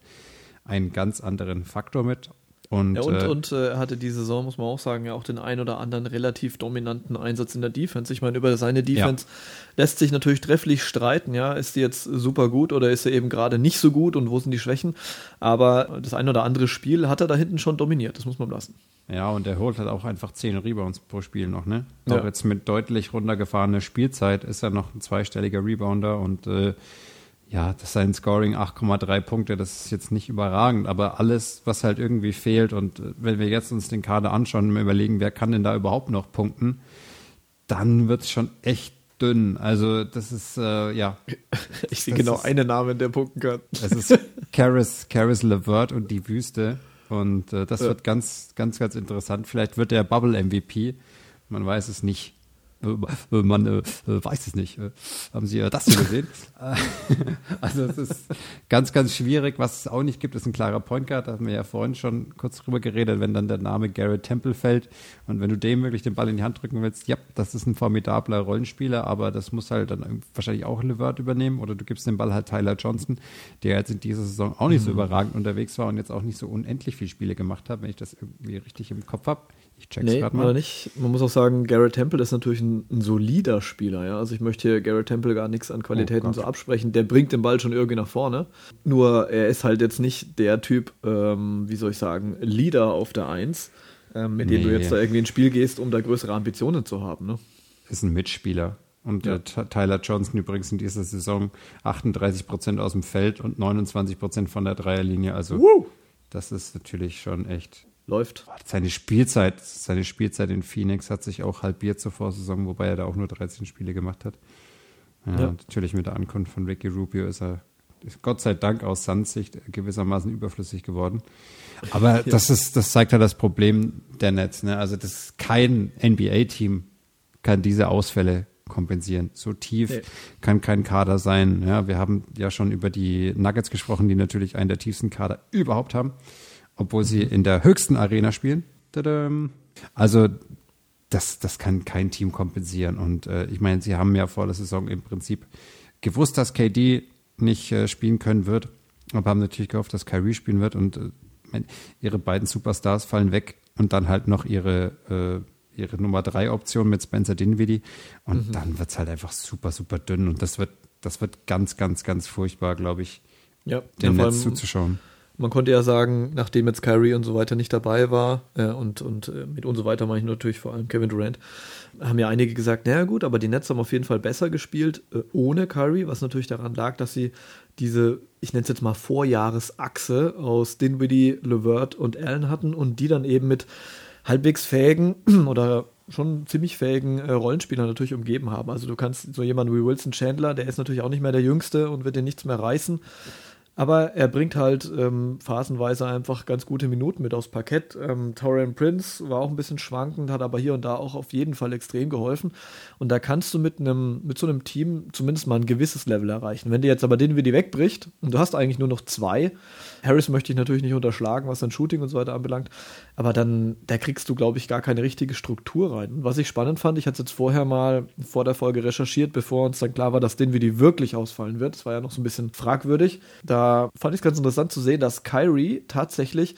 einen ganz anderen Faktor mit. Und, ja, und, äh, und äh, hatte die Saison, muss man auch sagen, ja auch den ein oder anderen relativ dominanten Einsatz in der Defense. Ich meine, über seine Defense ja. lässt sich natürlich trefflich streiten, ja. Ist die jetzt super gut oder ist sie eben gerade nicht so gut und wo sind die Schwächen? Aber das ein oder andere Spiel hat er da hinten schon dominiert, das muss man lassen. Ja, und er holt halt auch einfach 10 Rebounds pro Spiel noch, ne? Ja. Auch jetzt mit deutlich runtergefahrener Spielzeit ist er noch ein zweistelliger Rebounder und äh, ja, das sein Scoring 8,3 Punkte, das ist jetzt nicht überragend, aber alles, was halt irgendwie fehlt und äh, wenn wir jetzt uns den Kader anschauen und überlegen, wer kann denn da überhaupt noch punkten, dann wird es schon echt dünn. Also das ist, äh, ja. Ich sehe genau ist, einen Namen, der punkten kann. Es ist Karis, Karis LeVert und die Wüste und äh, das ja. wird ganz, ganz, ganz interessant. Vielleicht wird der Bubble MVP, man weiß es nicht. Äh, man äh, weiß es nicht. Äh, haben Sie das hier gesehen? also es ist ganz, ganz schwierig. Was es auch nicht gibt, ist ein klarer Point Guard. Da haben wir ja vorhin schon kurz drüber geredet, wenn dann der Name Garrett Temple fällt und wenn du dem wirklich den Ball in die Hand drücken willst, ja, das ist ein formidabler Rollenspieler, aber das muss halt dann wahrscheinlich auch Levert übernehmen oder du gibst den Ball halt Tyler Johnson, der jetzt in dieser Saison auch nicht so mhm. überragend unterwegs war und jetzt auch nicht so unendlich viele Spiele gemacht hat, wenn ich das irgendwie richtig im Kopf habe. Ich check's nee, gerade mal. nicht. Man muss auch sagen, Garrett Temple ist natürlich ein, ein, solider Spieler. Ja? Also ich möchte hier Garrett Temple gar nichts an Qualitäten oh so absprechen. Der bringt den Ball schon irgendwie nach vorne. Nur er ist halt jetzt nicht der Typ, ähm, wie soll ich sagen, Leader auf der Eins, ähm, mit nee. dem du jetzt da irgendwie ins Spiel gehst, um da größere Ambitionen zu haben. Ne? Ist ein Mitspieler. Und ja. Tyler Johnson übrigens in dieser Saison 38 Prozent aus dem Feld und 29 Prozent von der Dreierlinie. Also Woo! das ist natürlich schon echt läuft. Seine Spielzeit, seine Spielzeit in Phoenix hat sich auch halbiert zur Vorsaison, wobei er da auch nur 13 Spiele gemacht hat. Ja, ja. Natürlich mit der Ankunft von Ricky Rubio ist er ist Gott sei Dank aus Suns Sicht gewissermaßen überflüssig geworden. Aber ja. das ist, das zeigt ja das Problem der Nets. Ne? Also das kein NBA-Team kann diese Ausfälle kompensieren. So tief nee. kann kein Kader sein. Ja, wir haben ja schon über die Nuggets gesprochen, die natürlich einen der tiefsten Kader überhaupt haben obwohl sie in der höchsten Arena spielen. Also das, das kann kein Team kompensieren. Und äh, ich meine, sie haben ja vor der Saison im Prinzip gewusst, dass KD nicht äh, spielen können wird, aber haben natürlich gehofft, dass Kyrie spielen wird. Und äh, ihre beiden Superstars fallen weg und dann halt noch ihre, äh, ihre Nummer drei Option mit Spencer Dinwiddie. Und mhm. dann wird es halt einfach super, super dünn. Und das wird, das wird ganz, ganz, ganz furchtbar, glaube ich, ja, ja, Netz zuzuschauen. Man konnte ja sagen, nachdem jetzt Kyrie und so weiter nicht dabei war, äh, und, und äh, mit und so weiter meine ich natürlich vor allem Kevin Durant, haben ja einige gesagt, naja gut, aber die Nets haben auf jeden Fall besser gespielt äh, ohne Kyrie, was natürlich daran lag, dass sie diese, ich nenne es jetzt mal Vorjahresachse aus Dinwiddie, LeVert und Allen hatten und die dann eben mit halbwegs fähigen oder schon ziemlich fähigen äh, Rollenspielern natürlich umgeben haben. Also du kannst so jemanden wie Wilson Chandler, der ist natürlich auch nicht mehr der Jüngste und wird dir nichts mehr reißen. Aber er bringt halt ähm, phasenweise einfach ganz gute Minuten mit aufs Parkett. Ähm, Torian Prince war auch ein bisschen schwankend, hat aber hier und da auch auf jeden Fall extrem geholfen. Und da kannst du mit einem, mit so einem Team zumindest mal ein gewisses Level erreichen. Wenn dir jetzt aber den wie die wegbricht und du hast eigentlich nur noch zwei, Harris möchte ich natürlich nicht unterschlagen, was sein Shooting und so weiter anbelangt, aber dann, da kriegst du, glaube ich, gar keine richtige Struktur rein. Was ich spannend fand, ich hatte es jetzt vorher mal vor der Folge recherchiert, bevor uns dann klar war, dass Dinwiddie wirklich ausfallen wird. Das war ja noch so ein bisschen fragwürdig. Da fand ich es ganz interessant zu sehen, dass Kyrie tatsächlich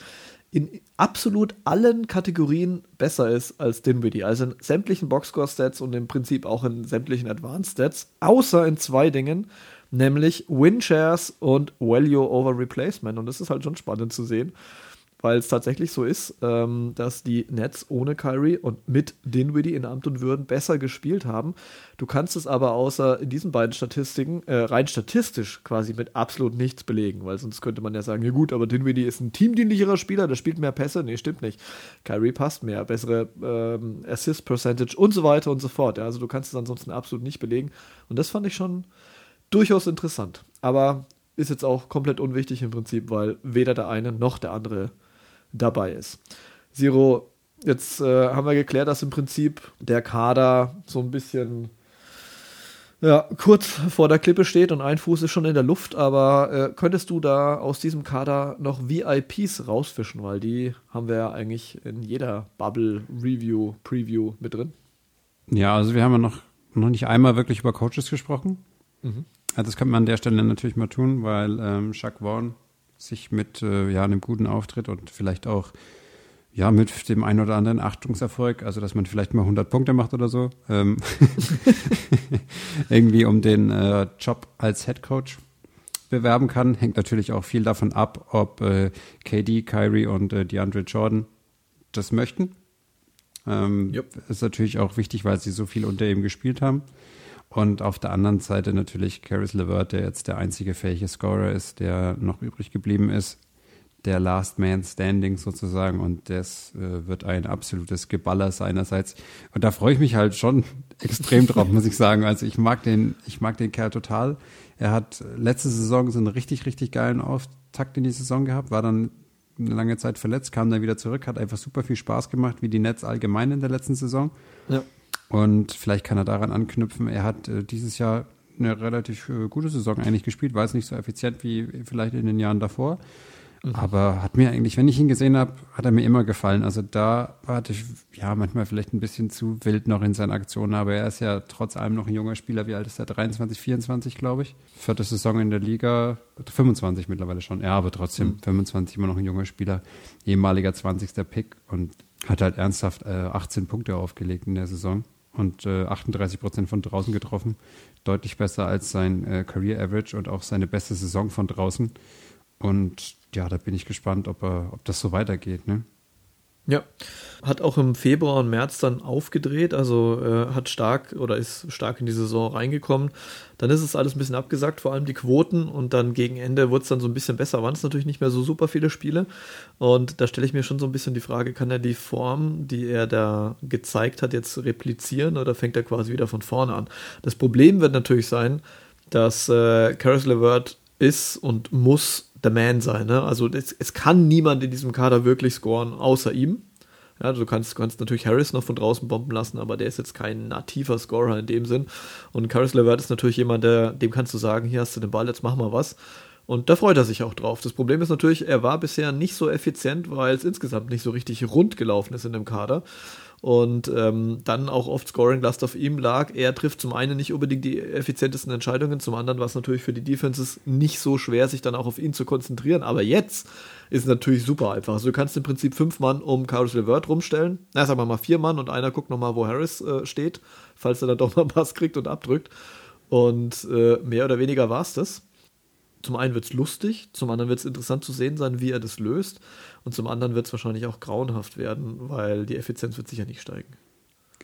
in absolut allen Kategorien besser ist als Dinwiddie. Also in sämtlichen Boxscore-Stats und im Prinzip auch in sämtlichen Advanced-Stats, außer in zwei Dingen nämlich Win-Shares und Value over Replacement. Und das ist halt schon spannend zu sehen, weil es tatsächlich so ist, ähm, dass die Nets ohne Kyrie und mit Dinwiddie in Amt und Würden besser gespielt haben. Du kannst es aber außer in diesen beiden Statistiken äh, rein statistisch quasi mit absolut nichts belegen, weil sonst könnte man ja sagen, ja gut, aber Dinwiddie ist ein teamdienlicherer Spieler, der spielt mehr Pässe. Nee, stimmt nicht. Kyrie passt mehr, bessere ähm, Assist Percentage und so weiter und so fort. Ja, also du kannst es ansonsten absolut nicht belegen. Und das fand ich schon durchaus interessant. Aber ist jetzt auch komplett unwichtig im Prinzip, weil weder der eine noch der andere dabei ist. Zero, jetzt äh, haben wir geklärt, dass im Prinzip der Kader so ein bisschen ja, kurz vor der Klippe steht und ein Fuß ist schon in der Luft, aber äh, könntest du da aus diesem Kader noch VIPs rausfischen, weil die haben wir ja eigentlich in jeder Bubble Review, Preview mit drin. Ja, also wir haben ja noch, noch nicht einmal wirklich über Coaches gesprochen. Mhm. Also das könnte man an der Stelle natürlich mal tun, weil ähm, Jacques Vaughn sich mit äh, ja, einem guten Auftritt und vielleicht auch ja, mit dem einen oder anderen Achtungserfolg, also dass man vielleicht mal 100 Punkte macht oder so, ähm, irgendwie um den äh, Job als Head Coach bewerben kann. Hängt natürlich auch viel davon ab, ob äh, KD, Kyrie und äh, DeAndre Jordan das möchten. Ähm, yep. Ist natürlich auch wichtig, weil sie so viel unter ihm gespielt haben. Und auf der anderen Seite natürlich Caris LeVert, der jetzt der einzige fähige Scorer ist, der noch übrig geblieben ist. Der Last Man Standing sozusagen. Und das äh, wird ein absolutes Geballer seinerseits. Und da freue ich mich halt schon extrem drauf, muss ich sagen. Also ich mag den, ich mag den Kerl total. Er hat letzte Saison so einen richtig, richtig geilen Auftakt in die Saison gehabt, war dann eine lange Zeit verletzt, kam dann wieder zurück, hat einfach super viel Spaß gemacht, wie die Nets allgemein in der letzten Saison. Ja. Und vielleicht kann er daran anknüpfen. Er hat äh, dieses Jahr eine relativ äh, gute Saison eigentlich gespielt, war es nicht so effizient wie vielleicht in den Jahren davor. Mhm. Aber hat mir eigentlich, wenn ich ihn gesehen habe, hat er mir immer gefallen. Also da hatte ich ja manchmal vielleicht ein bisschen zu wild noch in seinen Aktionen, aber er ist ja trotz allem noch ein junger Spieler. Wie alt ist er? 23, 24, glaube ich. Vierte Saison in der Liga, 25 mittlerweile schon. Ja, aber trotzdem mhm. 25 immer noch ein junger Spieler. Ehemaliger 20. Pick und hat halt ernsthaft äh, 18 Punkte aufgelegt in der Saison und äh, 38 Prozent von draußen getroffen. Deutlich besser als sein äh, Career Average und auch seine beste Saison von draußen. Und ja, da bin ich gespannt, ob, er, ob das so weitergeht. Ne? Ja, hat auch im Februar und März dann aufgedreht, also äh, hat stark oder ist stark in die Saison reingekommen. Dann ist es alles ein bisschen abgesagt, vor allem die Quoten und dann gegen Ende wurde es dann so ein bisschen besser, waren es natürlich nicht mehr so super viele Spiele. Und da stelle ich mir schon so ein bisschen die Frage, kann er die Form, die er da gezeigt hat, jetzt replizieren oder fängt er quasi wieder von vorne an? Das Problem wird natürlich sein, dass äh, Caris LeVert ist und muss der Man sein. Ne? Also es, es, kann niemand in diesem Kader wirklich scoren, außer ihm. Ja, du kannst, kannst natürlich Harris noch von draußen bomben lassen, aber der ist jetzt kein nativer Scorer in dem Sinn. Und Caris LeVert ist natürlich jemand, der, dem kannst du sagen, hier hast du den Ball, jetzt mach mal was. Und da freut er sich auch drauf. Das Problem ist natürlich, er war bisher nicht so effizient, weil es insgesamt nicht so richtig rund gelaufen ist in dem Kader und ähm, dann auch oft Scoring-Last auf ihm lag. Er trifft zum einen nicht unbedingt die effizientesten Entscheidungen, zum anderen war es natürlich für die Defenses nicht so schwer, sich dann auch auf ihn zu konzentrieren. Aber jetzt ist es natürlich super einfach. Also du kannst im Prinzip fünf Mann um Carlos LeVert rumstellen. Na, sagen wir mal vier Mann und einer guckt nochmal, wo Harris äh, steht, falls er dann doch mal einen Pass kriegt und abdrückt. Und äh, mehr oder weniger war es das zum einen wird es lustig, zum anderen wird es interessant zu sehen sein, wie er das löst. Und zum anderen wird es wahrscheinlich auch grauenhaft werden, weil die Effizienz wird sicher nicht steigen.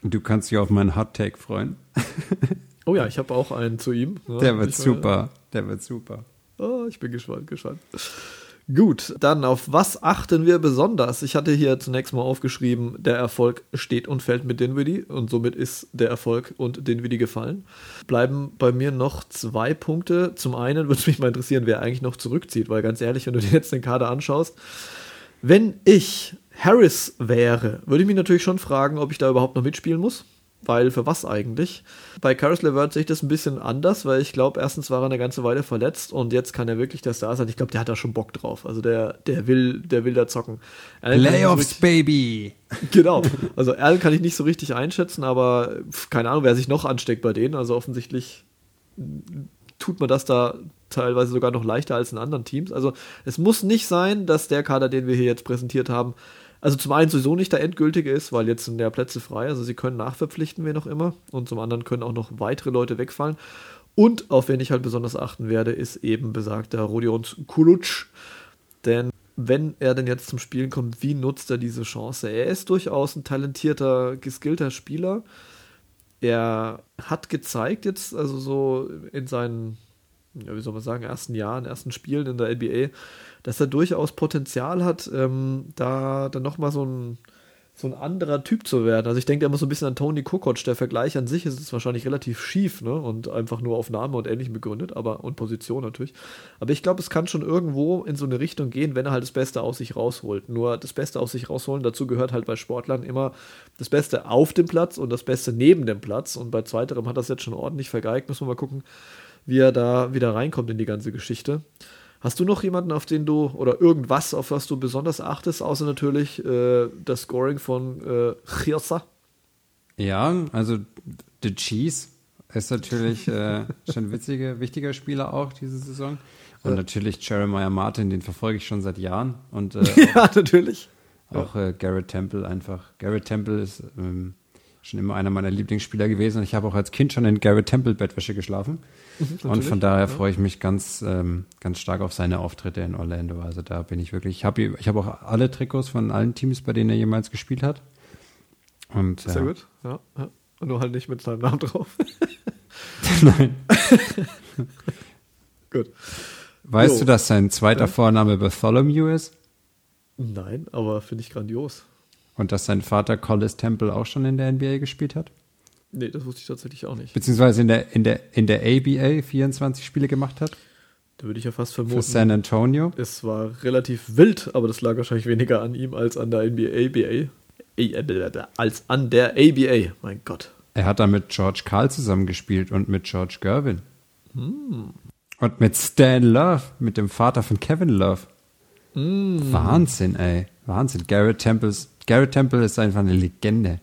Du kannst dich auf meinen Hot Take freuen. oh ja, ich habe auch einen zu ihm. Ja, Der wird super. Der wird super. Oh, ich bin gespannt, gespannt. Gut, dann auf was achten wir besonders? Ich hatte hier zunächst mal aufgeschrieben, der Erfolg steht und fällt mit Dinwiddie und somit ist der Erfolg und Dinwiddie gefallen. Bleiben bei mir noch zwei Punkte. Zum einen würde es mich mal interessieren, wer eigentlich noch zurückzieht, weil ganz ehrlich, wenn du dir jetzt den Kader anschaust, wenn ich Harris wäre, würde ich mich natürlich schon fragen, ob ich da überhaupt noch mitspielen muss weil für was eigentlich? Bei Caris LeVert sehe ich das ein bisschen anders, weil ich glaube, erstens war er eine ganze Weile verletzt und jetzt kann er wirklich der Star sein. Ich glaube, der hat da schon Bock drauf. Also der, der will, der will da zocken. Playoffs, Baby! Genau. Also Al kann ich nicht so richtig einschätzen, aber keine Ahnung, wer sich noch ansteckt bei denen. Also offensichtlich tut man das da teilweise sogar noch leichter als in anderen Teams. Also es muss nicht sein, dass der Kader, den wir hier jetzt präsentiert haben, also zum einen sowieso nicht der endgültige ist, weil jetzt sind ja Plätze frei, also sie können nachverpflichten wir noch immer und zum anderen können auch noch weitere Leute wegfallen. Und auf wen ich halt besonders achten werde, ist eben besagter Rodion Kulutsch. Denn wenn er denn jetzt zum Spielen kommt, wie nutzt er diese Chance? Er ist durchaus ein talentierter, geskillter Spieler. Er hat gezeigt jetzt, also so in seinen, ja, wie soll man sagen, ersten Jahren, ersten Spielen in der NBA, dass er durchaus Potenzial hat, ähm, da dann nochmal so ein, so ein anderer Typ zu werden. Also ich denke, muss so ein bisschen an Tony Kukoc. Der Vergleich an sich ist es wahrscheinlich relativ schief, ne? Und einfach nur auf Name und ähnlichem begründet, aber und Position natürlich. Aber ich glaube, es kann schon irgendwo in so eine Richtung gehen, wenn er halt das Beste aus sich rausholt. Nur das Beste aus sich rausholen, dazu gehört halt bei Sportlern immer das Beste auf dem Platz und das Beste neben dem Platz. Und bei zweiterem hat das jetzt schon ordentlich vergeigt. Müssen wir mal gucken, wie er da wieder reinkommt in die ganze Geschichte. Hast du noch jemanden, auf den du oder irgendwas, auf was du besonders achtest, außer natürlich äh, das Scoring von äh, Chirsa? Ja, also The Cheese ist natürlich äh, schon ein witziger, wichtiger Spieler auch diese Saison. Und natürlich Jeremiah Martin, den verfolge ich schon seit Jahren. Und, äh, ja, natürlich. Auch äh, Garrett Temple einfach. Garrett Temple ist ähm, schon immer einer meiner Lieblingsspieler gewesen. Ich habe auch als Kind schon in Garrett Temple Bettwäsche geschlafen. Mhm, und von daher ja. freue ich mich ganz, ähm, ganz stark auf seine Auftritte in Orlando. Also da bin ich wirklich, ich habe ich hab auch alle Trikots von allen Teams, bei denen er jemals gespielt hat. Und, Sehr ja. gut, ja, ja. Und nur halt nicht mit seinem Namen drauf. Nein. Gut. Weißt Jo. du, dass sein zweiter. Vorname Bartholomew ist? Nein, aber finde ich grandios. Und dass sein Vater Collis Temple auch schon in der NBA gespielt hat? Nee, das wusste ich tatsächlich auch nicht. Beziehungsweise in der, in der, in der ABA 24 Spiele gemacht hat? Da würde ich ja fast Für vermuten. San Antonio? Es war relativ wild, aber das lag wahrscheinlich weniger an ihm als an der NBA, BA, äh, als an der ABA. Mein Gott. Er hat da mit George Karl zusammengespielt und mit George Gervin. Und mit Stan Love, mit dem Vater von Kevin Love. Wahnsinn, ey. Wahnsinn. Garrett Temples. Garrett Temple ist einfach eine Legende.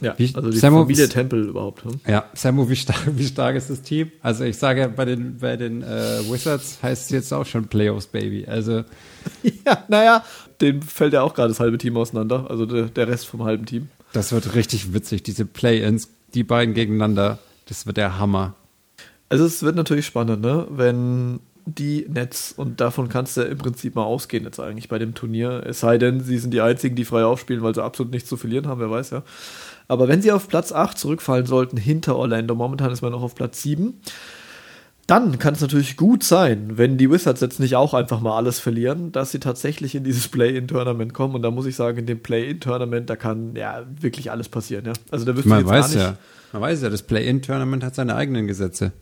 Ja, Wie- also die Samo- Familie Tempel überhaupt. Hm? Ja, Samu, wie stark, wie stark ist das Team? Also ich sage, bei den, bei den äh, Wizards heißt es jetzt auch schon Playoffs, Baby. Also Ja, naja, dem fällt ja auch gerade das halbe Team auseinander. Also der, der Rest vom halben Team. das wird richtig witzig, diese Play-Ins, die beiden gegeneinander. Das wird der Hammer. Also es wird natürlich spannend, ne? wenn die Nets, und davon kannst du im Prinzip mal ausgehen jetzt eigentlich bei dem Turnier, es sei denn, sie sind die einzigen, die frei aufspielen, weil sie absolut nichts zu verlieren haben, wer weiß ja. Aber wenn sie auf Platz 8 zurückfallen sollten, hinter Orlando, momentan ist man noch auf Platz 7, dann kann es natürlich gut sein, wenn die Wizards jetzt nicht auch einfach mal alles verlieren, dass sie tatsächlich in dieses Play-In-Tournament kommen. Und da muss ich sagen, in dem Play-In-Tournament, da kann ja wirklich alles passieren. Ja? Also da du Man jetzt weiß gar nicht, ja, man weiß ja, das Play-In-Tournament hat seine eigenen Gesetze.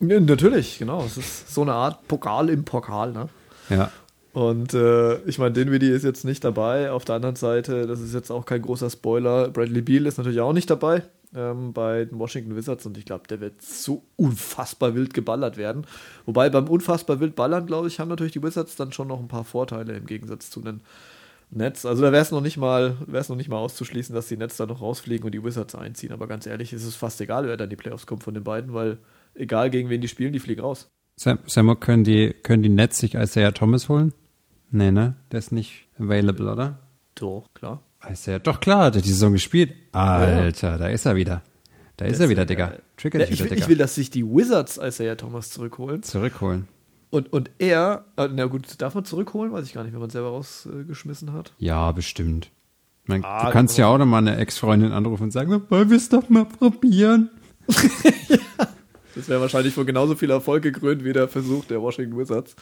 Ja, natürlich, genau. Es ist so eine Art Pokal im Pokal, ne? Ja. Und äh, ich meine, Dinwiddie ist jetzt nicht dabei. Auf der anderen Seite, das ist jetzt auch kein großer Spoiler, Bradley Beal ist natürlich auch nicht dabei ähm, bei den Washington Wizards und ich glaube, der wird so unfassbar wild geballert werden. Wobei beim unfassbar wild ballern, glaube ich, haben natürlich die Wizards dann schon noch ein paar Vorteile im Gegensatz zu den Nets. Also da wäre es noch nicht mal, wäre es noch nicht mal auszuschließen, dass die Nets da noch rausfliegen und die Wizards einziehen. Aber ganz ehrlich, ist es fast egal, wer dann in die Playoffs kommt von den beiden, weil egal gegen wen die spielen, die fliegen raus. Sam, Samu, können die, können die Nets sich Isaiah Thomas holen? Nee, ne? Der ist nicht available, oder? Doch, klar. Isaiah, doch klar, hat er die Saison gespielt. Alter, da ist er wieder. Da ist er wieder, Digga. geil. Trigger Ja, dich ich, wieder, will, Digga. ich will, dass sich die Wizards Isaiah Thomas zurückholen. Zurückholen. Und, und er, äh, na gut, darf man zurückholen? Weiß ich gar nicht, wenn man selber rausgeschmissen hat. Ja, bestimmt. Mein, Ah, du kannst ja auch noch mal eine Ex-Freundin anrufen und sagen, wollen wir es doch mal probieren? Das wäre wahrscheinlich von genauso viel Erfolg gekrönt wie der Versuch der Washington Wizards.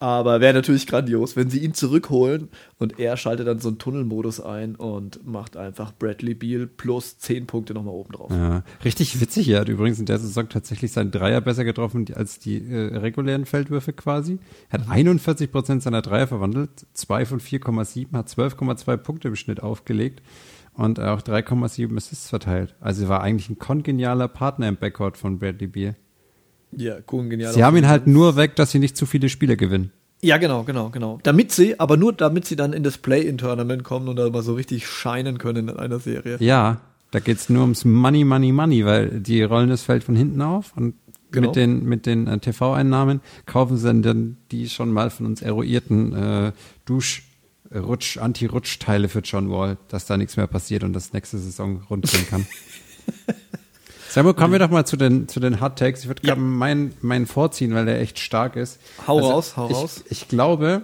Aber wäre natürlich grandios, wenn sie ihn zurückholen und er schaltet dann so einen Tunnelmodus ein und macht einfach Bradley Beal plus 10 Punkte nochmal oben drauf. Ja, richtig witzig. Er hat übrigens in der Saison tatsächlich seinen Dreier besser getroffen als die äh, regulären Feldwürfe quasi. Er hat 41 Prozent seiner Dreier verwandelt, 2 von 4,7, hat 12,2 Punkte im Schnitt aufgelegt und auch 3,7 Assists verteilt. Also er war eigentlich ein kongenialer Partner im Backcourt von Bradley Beal. Ja, cool, genial. Sie haben ihn halt nur weg, dass sie nicht zu viele Spiele gewinnen. Ja, genau, genau, genau. Damit sie, aber nur damit sie dann in das Play-In-Tournament kommen und da mal so richtig scheinen können in einer Serie. Ja, da geht's nur ums Money, Money, Money, weil die rollen das Feld von hinten auf und Genau. mit den, mit den äh, TV-Einnahmen kaufen sie dann die schon mal von uns eruierten äh, Dusch, Rutsch, Anti-Rutsch-Teile für John Wall, dass da nichts mehr passiert und das nächste Saison rund gehen kann. Samuel, kommen wir doch mal zu den, zu den Hot Takes. Ich würde Ja. gerne meinen, meinen vorziehen, weil der echt stark ist. Hau raus, hau ich, raus. Ich glaube,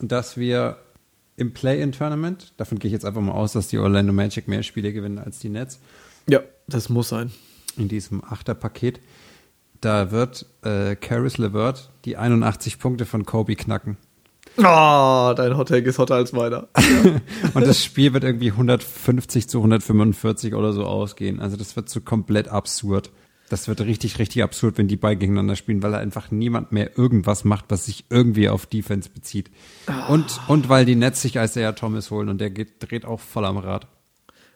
dass wir im Play-In-Tournament, davon gehe ich jetzt einfach mal aus, dass die Orlando Magic mehr Spiele gewinnen als die Nets, Ja, das muss sein. in diesem Achterpaket, da wird äh, Caris LeVert die 81 Punkte von Kobe knacken. Ah, dein Hottake ist hotter als meiner. Und das Spiel wird irgendwie 150 zu 145 oder so ausgehen. Also das wird so komplett absurd. Das wird richtig, richtig absurd, wenn die beiden gegeneinander spielen, weil da einfach niemand mehr irgendwas macht, was sich irgendwie auf Defense bezieht. Und, und weil die Nets sich Isaiah Thomas holen und der geht, dreht auch voll am Rad.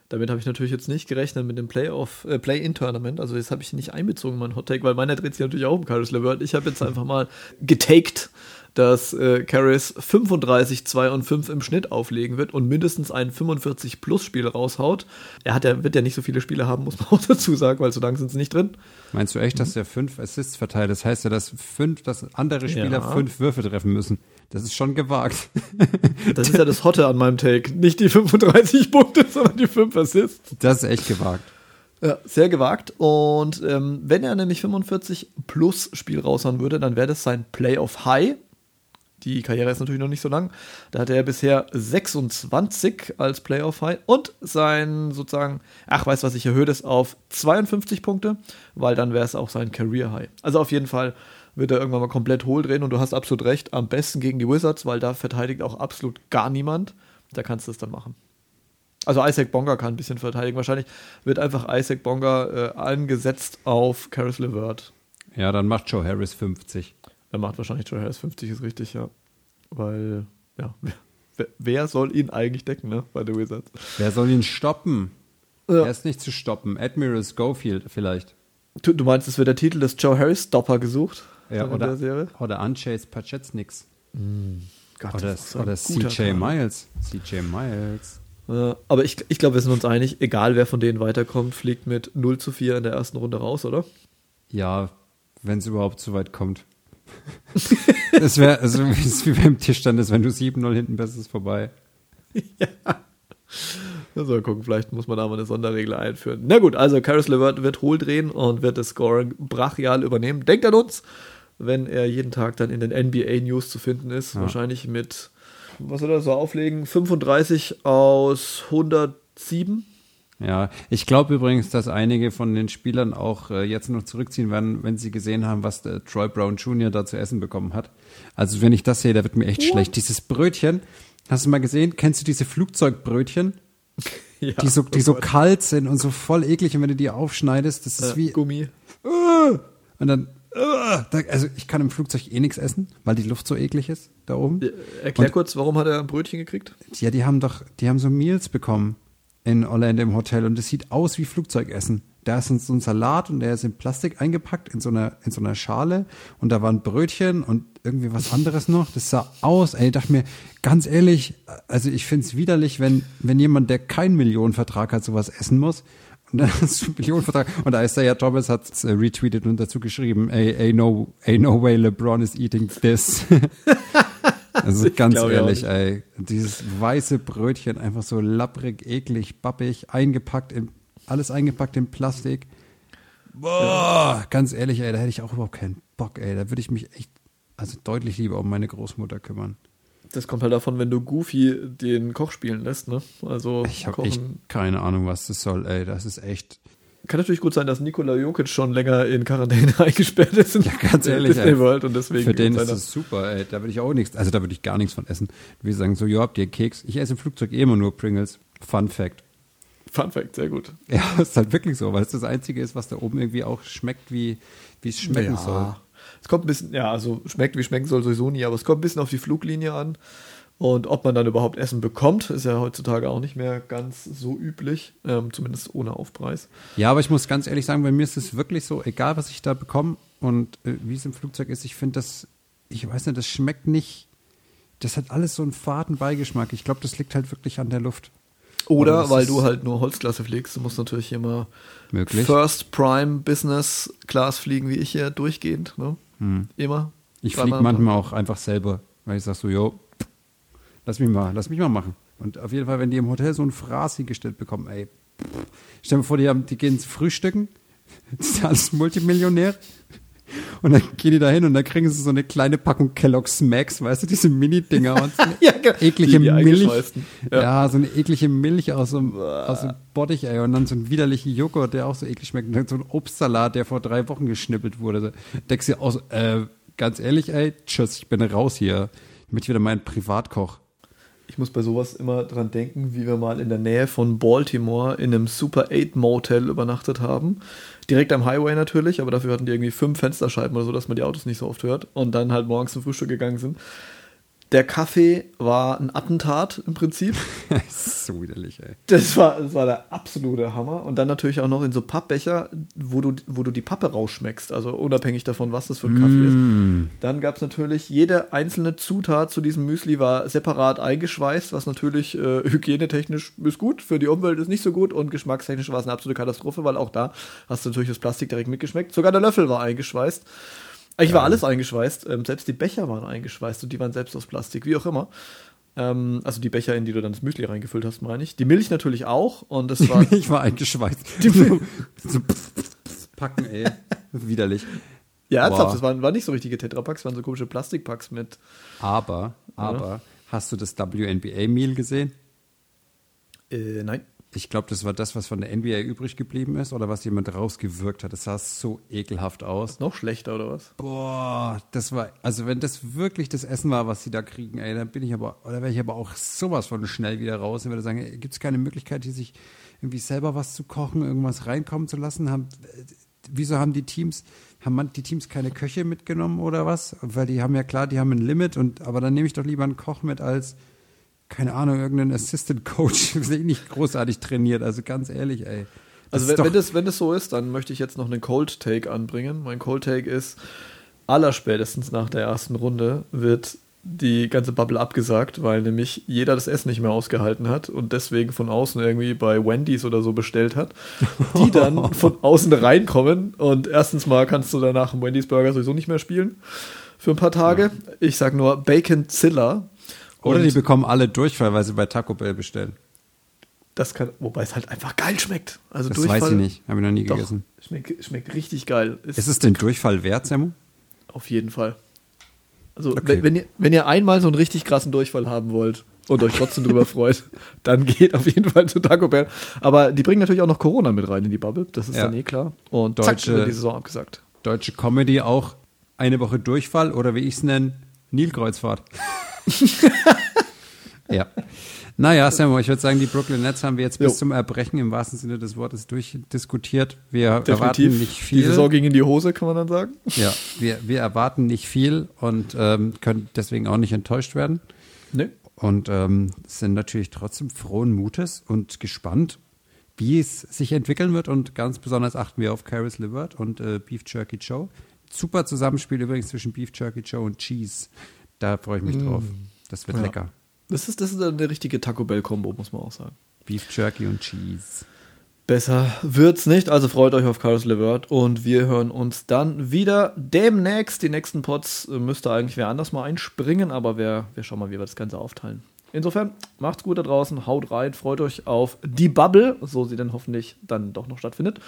Damit habe ich natürlich jetzt nicht gerechnet mit dem Playoff, äh, Play-In-Tournament. Also jetzt habe ich ihn nicht einbezogen, in mein Hottake, weil meiner dreht sich natürlich auch um Caris LeVert. Ich habe jetzt einfach mal getaked, dass äh, Caris 35, 2 und 5 im Schnitt auflegen wird und mindestens ein 45-Plus-Spiel raushaut. Er hat ja, wird ja nicht so viele Spiele haben, muss man auch dazu sagen, weil so lange sind sie nicht drin. Meinst du echt, dass der fünf Assists verteilt? Das heißt ja, dass fünf, dass andere Spieler Ja. fünf Würfe treffen müssen. Das ist schon gewagt. Das ist ja das Hotte an meinem Take. Nicht die 35 Punkte, sondern die 5 Assists. Das ist echt gewagt. Ja, sehr gewagt. Und ähm, wenn er nämlich 45 plus Spiel raushauen würde, dann wäre das sein Playoff High. Die Karriere ist natürlich noch nicht so lang. Da hatte er bisher 26 als Playoff High und sein sozusagen, ach, weißt was, ich erhöhe das auf 52 Punkte, weil dann wäre es auch sein Career High. Also auf jeden Fall wird er irgendwann mal komplett hohl drehen und du hast absolut recht, am besten gegen die Wizards, weil da verteidigt auch absolut gar niemand. Da kannst du es dann machen. Also Isaac Bonga kann ein bisschen verteidigen. Wahrscheinlich wird einfach Isaac Bonga äh, angesetzt auf Karis LeVert. Ja, dann macht Joe Harris 50. Er macht wahrscheinlich Joe Harris 50, ist richtig, ja. Weil, ja, wer, wer soll ihn eigentlich decken, ne, bei den Wizards? Wer soll ihn stoppen? Ja. Er ist nicht zu stoppen. Admiral Schofield vielleicht. Du, du meinst, es wird der Titel des Joe Harris Stopper gesucht? Ja, oder, oder Unchase Pachetniks. Mm, Gott, oder oder CJ Miles. CJ Miles. Ja, aber ich, ich glaube, wir sind uns einig, egal wer von denen weiterkommt, fliegt mit 0 zu 4 in der ersten Runde raus, oder? Ja, wenn es überhaupt so weit kommt. das wäre also wie beim Tischstand ist, wenn du 7-0 hinten bist, ist es vorbei. ja. So, gucken, vielleicht muss man da mal eine Sonderregel einführen. Na gut, also Caris LeVert wird hohl drehen und wird das Scoring brachial übernehmen. Denkt an uns, wenn er jeden Tag dann in den NBA News zu finden ist. Ja. Wahrscheinlich mit, was soll er so auflegen? 35 aus 107. Ja, ich glaube übrigens, dass einige von den Spielern auch äh, jetzt noch zurückziehen werden, wenn sie gesehen haben, was der Troy Brown Jr. da zu essen bekommen hat. Also wenn ich das sehe, da wird mir echt What? schlecht. Dieses Brötchen, hast du mal gesehen? Kennst du diese Flugzeugbrötchen? Ja, die so, die so kalt sind und so voll eklig und wenn du die aufschneidest, das ist äh, wie Gummi. Uh, und dann uh, also ich kann im Flugzeug eh nichts essen, weil die Luft so eklig ist da oben. Erklär und, kurz, warum hat er ein Brötchen gekriegt? Ja, die haben doch, die haben so Meals bekommen in Orlando im Hotel und es sieht aus wie Flugzeugessen. Da ist so ein Salat und der ist in Plastik eingepackt, in so einer, in so einer Schale und da waren Brötchen und irgendwie was anderes noch. Das sah aus, ey, ich dachte mir, ganz ehrlich, also ich finde es widerlich, wenn, wenn jemand, der keinen Millionenvertrag hat, sowas essen muss. Und dann hast du Millionenvertrag. Und da ist der ja Thomas hat es äh, retweetet und dazu geschrieben, ey, ey, no, ey, no way LeBron is eating this. Also ganz ehrlich, ey, dieses weiße Brötchen einfach so lapprig, eklig, bappig, eingepackt in, alles eingepackt in Plastik. Boah, ganz ehrlich, ey, da hätte ich auch überhaupt keinen Bock, ey. Da würde ich mich echt, also deutlich lieber um meine Großmutter kümmern. Das kommt halt davon, wenn du Goofy den Koch spielen lässt, ne? Also ich habe echt keine Ahnung, was das soll, ey. Das ist echt. Kann natürlich gut sein, dass Nikola Jokic schon länger in Quarantäne eingesperrt ist. Ja, ganz ehrlich. Disney ey, World und deswegen für den ist das super, ey. Da würde ich auch nichts, also da würde ich gar nichts von essen. Wir sagen so, ja, habt ihr Keks? Ich esse im Flugzeug eh immer nur Pringles. Fun Fact. Fun Fact, sehr gut. Ja, ist halt wirklich so, weil es das Einzige ist, was da oben irgendwie auch schmeckt, wie, wie es schmecken ja. soll. Es kommt ein bisschen, ja, also schmeckt wie schmecken soll sowieso nie, aber es kommt ein bisschen auf die Fluglinie an. Und ob man dann überhaupt Essen bekommt, ist ja heutzutage auch nicht mehr ganz so üblich, ähm, zumindest ohne Aufpreis. Ja, aber ich muss ganz ehrlich sagen, bei mir ist es wirklich so, egal was ich da bekomme und äh, wie es im Flugzeug ist, ich finde das, ich weiß nicht, das schmeckt nicht, das hat alles so einen faden Beigeschmack. Ich glaube, das liegt halt wirklich an der Luft. Oder weil du halt nur Holzklasse fliegst, du musst natürlich immer möglich. First Prime Business Class fliegen, wie ich hier durchgehend. Ne? Hm. Immer. Ich fliege manchmal auch einfach selber, weil ich sage so, jo, Lass mich mal, lass mich mal machen. Und auf jeden Fall, wenn die im Hotel so ein Fraß hingestellt bekommen, ey, stell dir vor, die, haben, die gehen frühstücken, das ist alles Multimillionär. Und dann gehen die da hin und dann kriegen sie so eine kleine Packung Kellogg's Max, weißt du, diese Mini-Dinger und so eine ja, eklige die, die Milch. Ja. ja. so eine eklige Milch aus so, aus dem Bottich, ey. Und dann so ein widerlicher Joghurt, der auch so eklig schmeckt. Und dann so ein Obstsalat, der vor drei Wochen geschnippelt wurde. Denkst du aus, äh, ganz ehrlich, ey, tschüss, ich bin raus hier. Ich möchte wieder meinen Privatkoch ich muss bei sowas immer dran denken, wie wir mal in der Nähe von Baltimore in einem Super 8 Motel übernachtet haben. Direkt am Highway natürlich, aber dafür hatten die irgendwie fünf Fensterscheiben oder so, dass man die Autos nicht so oft hört. Und dann halt morgens zum Frühstück gegangen sind. Der Kaffee war ein Attentat im Prinzip. so widerlich, ey. Das war, das war der absolute Hammer. Und dann natürlich auch noch in so Pappbecher, wo du, wo du die Pappe rausschmeckst. Also unabhängig davon, was das für ein Kaffee mm. ist. Dann gab es natürlich, jede einzelne Zutat zu diesem Müsli war separat eingeschweißt, was natürlich äh, hygienetechnisch ist gut, für die Umwelt ist nicht so gut und geschmackstechnisch war es eine absolute Katastrophe, weil auch da hast du natürlich das Plastik direkt mitgeschmeckt. Sogar der Löffel war eingeschweißt. Eigentlich war alles eingeschweißt, ähm, selbst die Becher waren eingeschweißt und die waren selbst aus Plastik, wie auch immer. Ähm, also die Becher, in die du dann das Müsli reingefüllt hast, meine ich. Die Milch natürlich auch und das war. Die Milch war eingeschweißt. Die so, so packen, ey. Widerlich. Ja, ernsthaft, das waren, waren nicht so richtige Tetrapacks, waren so komische Plastikpacks mit. Aber, aber, ja. hast du das WNBA-Meal gesehen? Äh, nein. Ich glaube, das war das, was von der NBA übrig geblieben ist oder was jemand rausgewirkt hat. Das sah so ekelhaft aus. Noch schlechter oder was? Boah, das war, also wenn das wirklich das Essen war, was sie da kriegen, ey, dann bin ich aber, oder wäre ich aber auch sowas von schnell wieder raus und würde sagen, gibt es keine Möglichkeit, hier sich irgendwie selber was zu kochen, irgendwas reinkommen zu lassen? Haben, wieso haben die Teams, haben die Teams keine Köche mitgenommen oder was? Weil die haben ja klar, die haben ein Limit und, aber dann nehme ich doch lieber einen Koch mit als, keine Ahnung, irgendeinen Assistant Coach, nicht großartig trainiert. Also ganz ehrlich, ey. Das also wenn, wenn, das, wenn das so ist, dann möchte ich jetzt noch einen Cold Take anbringen. Mein Cold Take ist, allerspätestens nach der ersten Runde wird die ganze Bubble abgesagt, weil nämlich jeder das Essen nicht mehr ausgehalten hat und deswegen von außen irgendwie bei Wendy's oder so bestellt hat, die dann von außen reinkommen und erstens mal kannst du danach einen Wendy's Burger sowieso nicht mehr spielen für ein paar Tage. Ich sag nur Bacon Zilla oder die bekommen alle Durchfall, weil sie bei Taco Bell bestellen. Das kann, wobei es halt einfach geil schmeckt. Also das Durchfall, weiß ich nicht, habe ich noch nie doch, gegessen. Schmeckt, schmeckt richtig geil. Ist, ist es den Durchfall wert, Samu? Auf jeden Fall. Also okay. wenn, ihr, wenn ihr einmal so einen richtig krassen Durchfall haben wollt und euch trotzdem drüber freut, dann geht auf jeden Fall zu Taco Bell. Aber die bringen natürlich auch noch Corona mit rein in die Bubble, das ist ja. dann eh klar. Und deutsche, zack, die Saison abgesagt. Deutsche Comedy auch eine Woche Durchfall oder wie ich es nenne, Nilkreuzfahrt. Ja. Naja, Samuel, ich würde sagen, die Brooklyn Nets haben wir jetzt bis jo. zum Erbrechen im wahrsten Sinne des Wortes durchdiskutiert. Wir Definitiv. erwarten nicht viel. Die Saison ging in die Hose, kann man dann sagen. Ja, wir, wir erwarten nicht viel und ähm, können deswegen auch nicht enttäuscht werden. Nee. Und ähm, sind natürlich trotzdem frohen Mutes und gespannt, wie es sich entwickeln wird. Und ganz besonders achten wir auf Caris LeVert und äh, Beef Jerky Joe. Super Zusammenspiel übrigens zwischen Beef Jerky Joe und Cheese. Da freue ich mich mm. drauf. Das wird ja. lecker. Das ist, das ist eine richtige Taco Bell-Kombo, muss man auch sagen. Beef Jerky und Cheese. Besser wird's nicht, also freut euch auf Carlos Levert und wir hören uns dann wieder demnächst. Die nächsten Pots äh, müsste eigentlich wer anders mal einspringen, aber wir, wir schauen mal, wie wir das Ganze aufteilen. Insofern, macht's gut da draußen, haut rein, freut euch auf die Bubble, so sie denn hoffentlich dann doch noch stattfindet.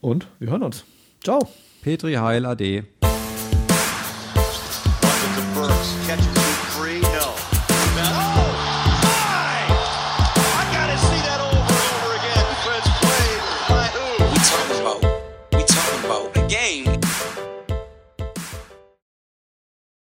Und wir hören uns. Ciao. Petri Heil, AD.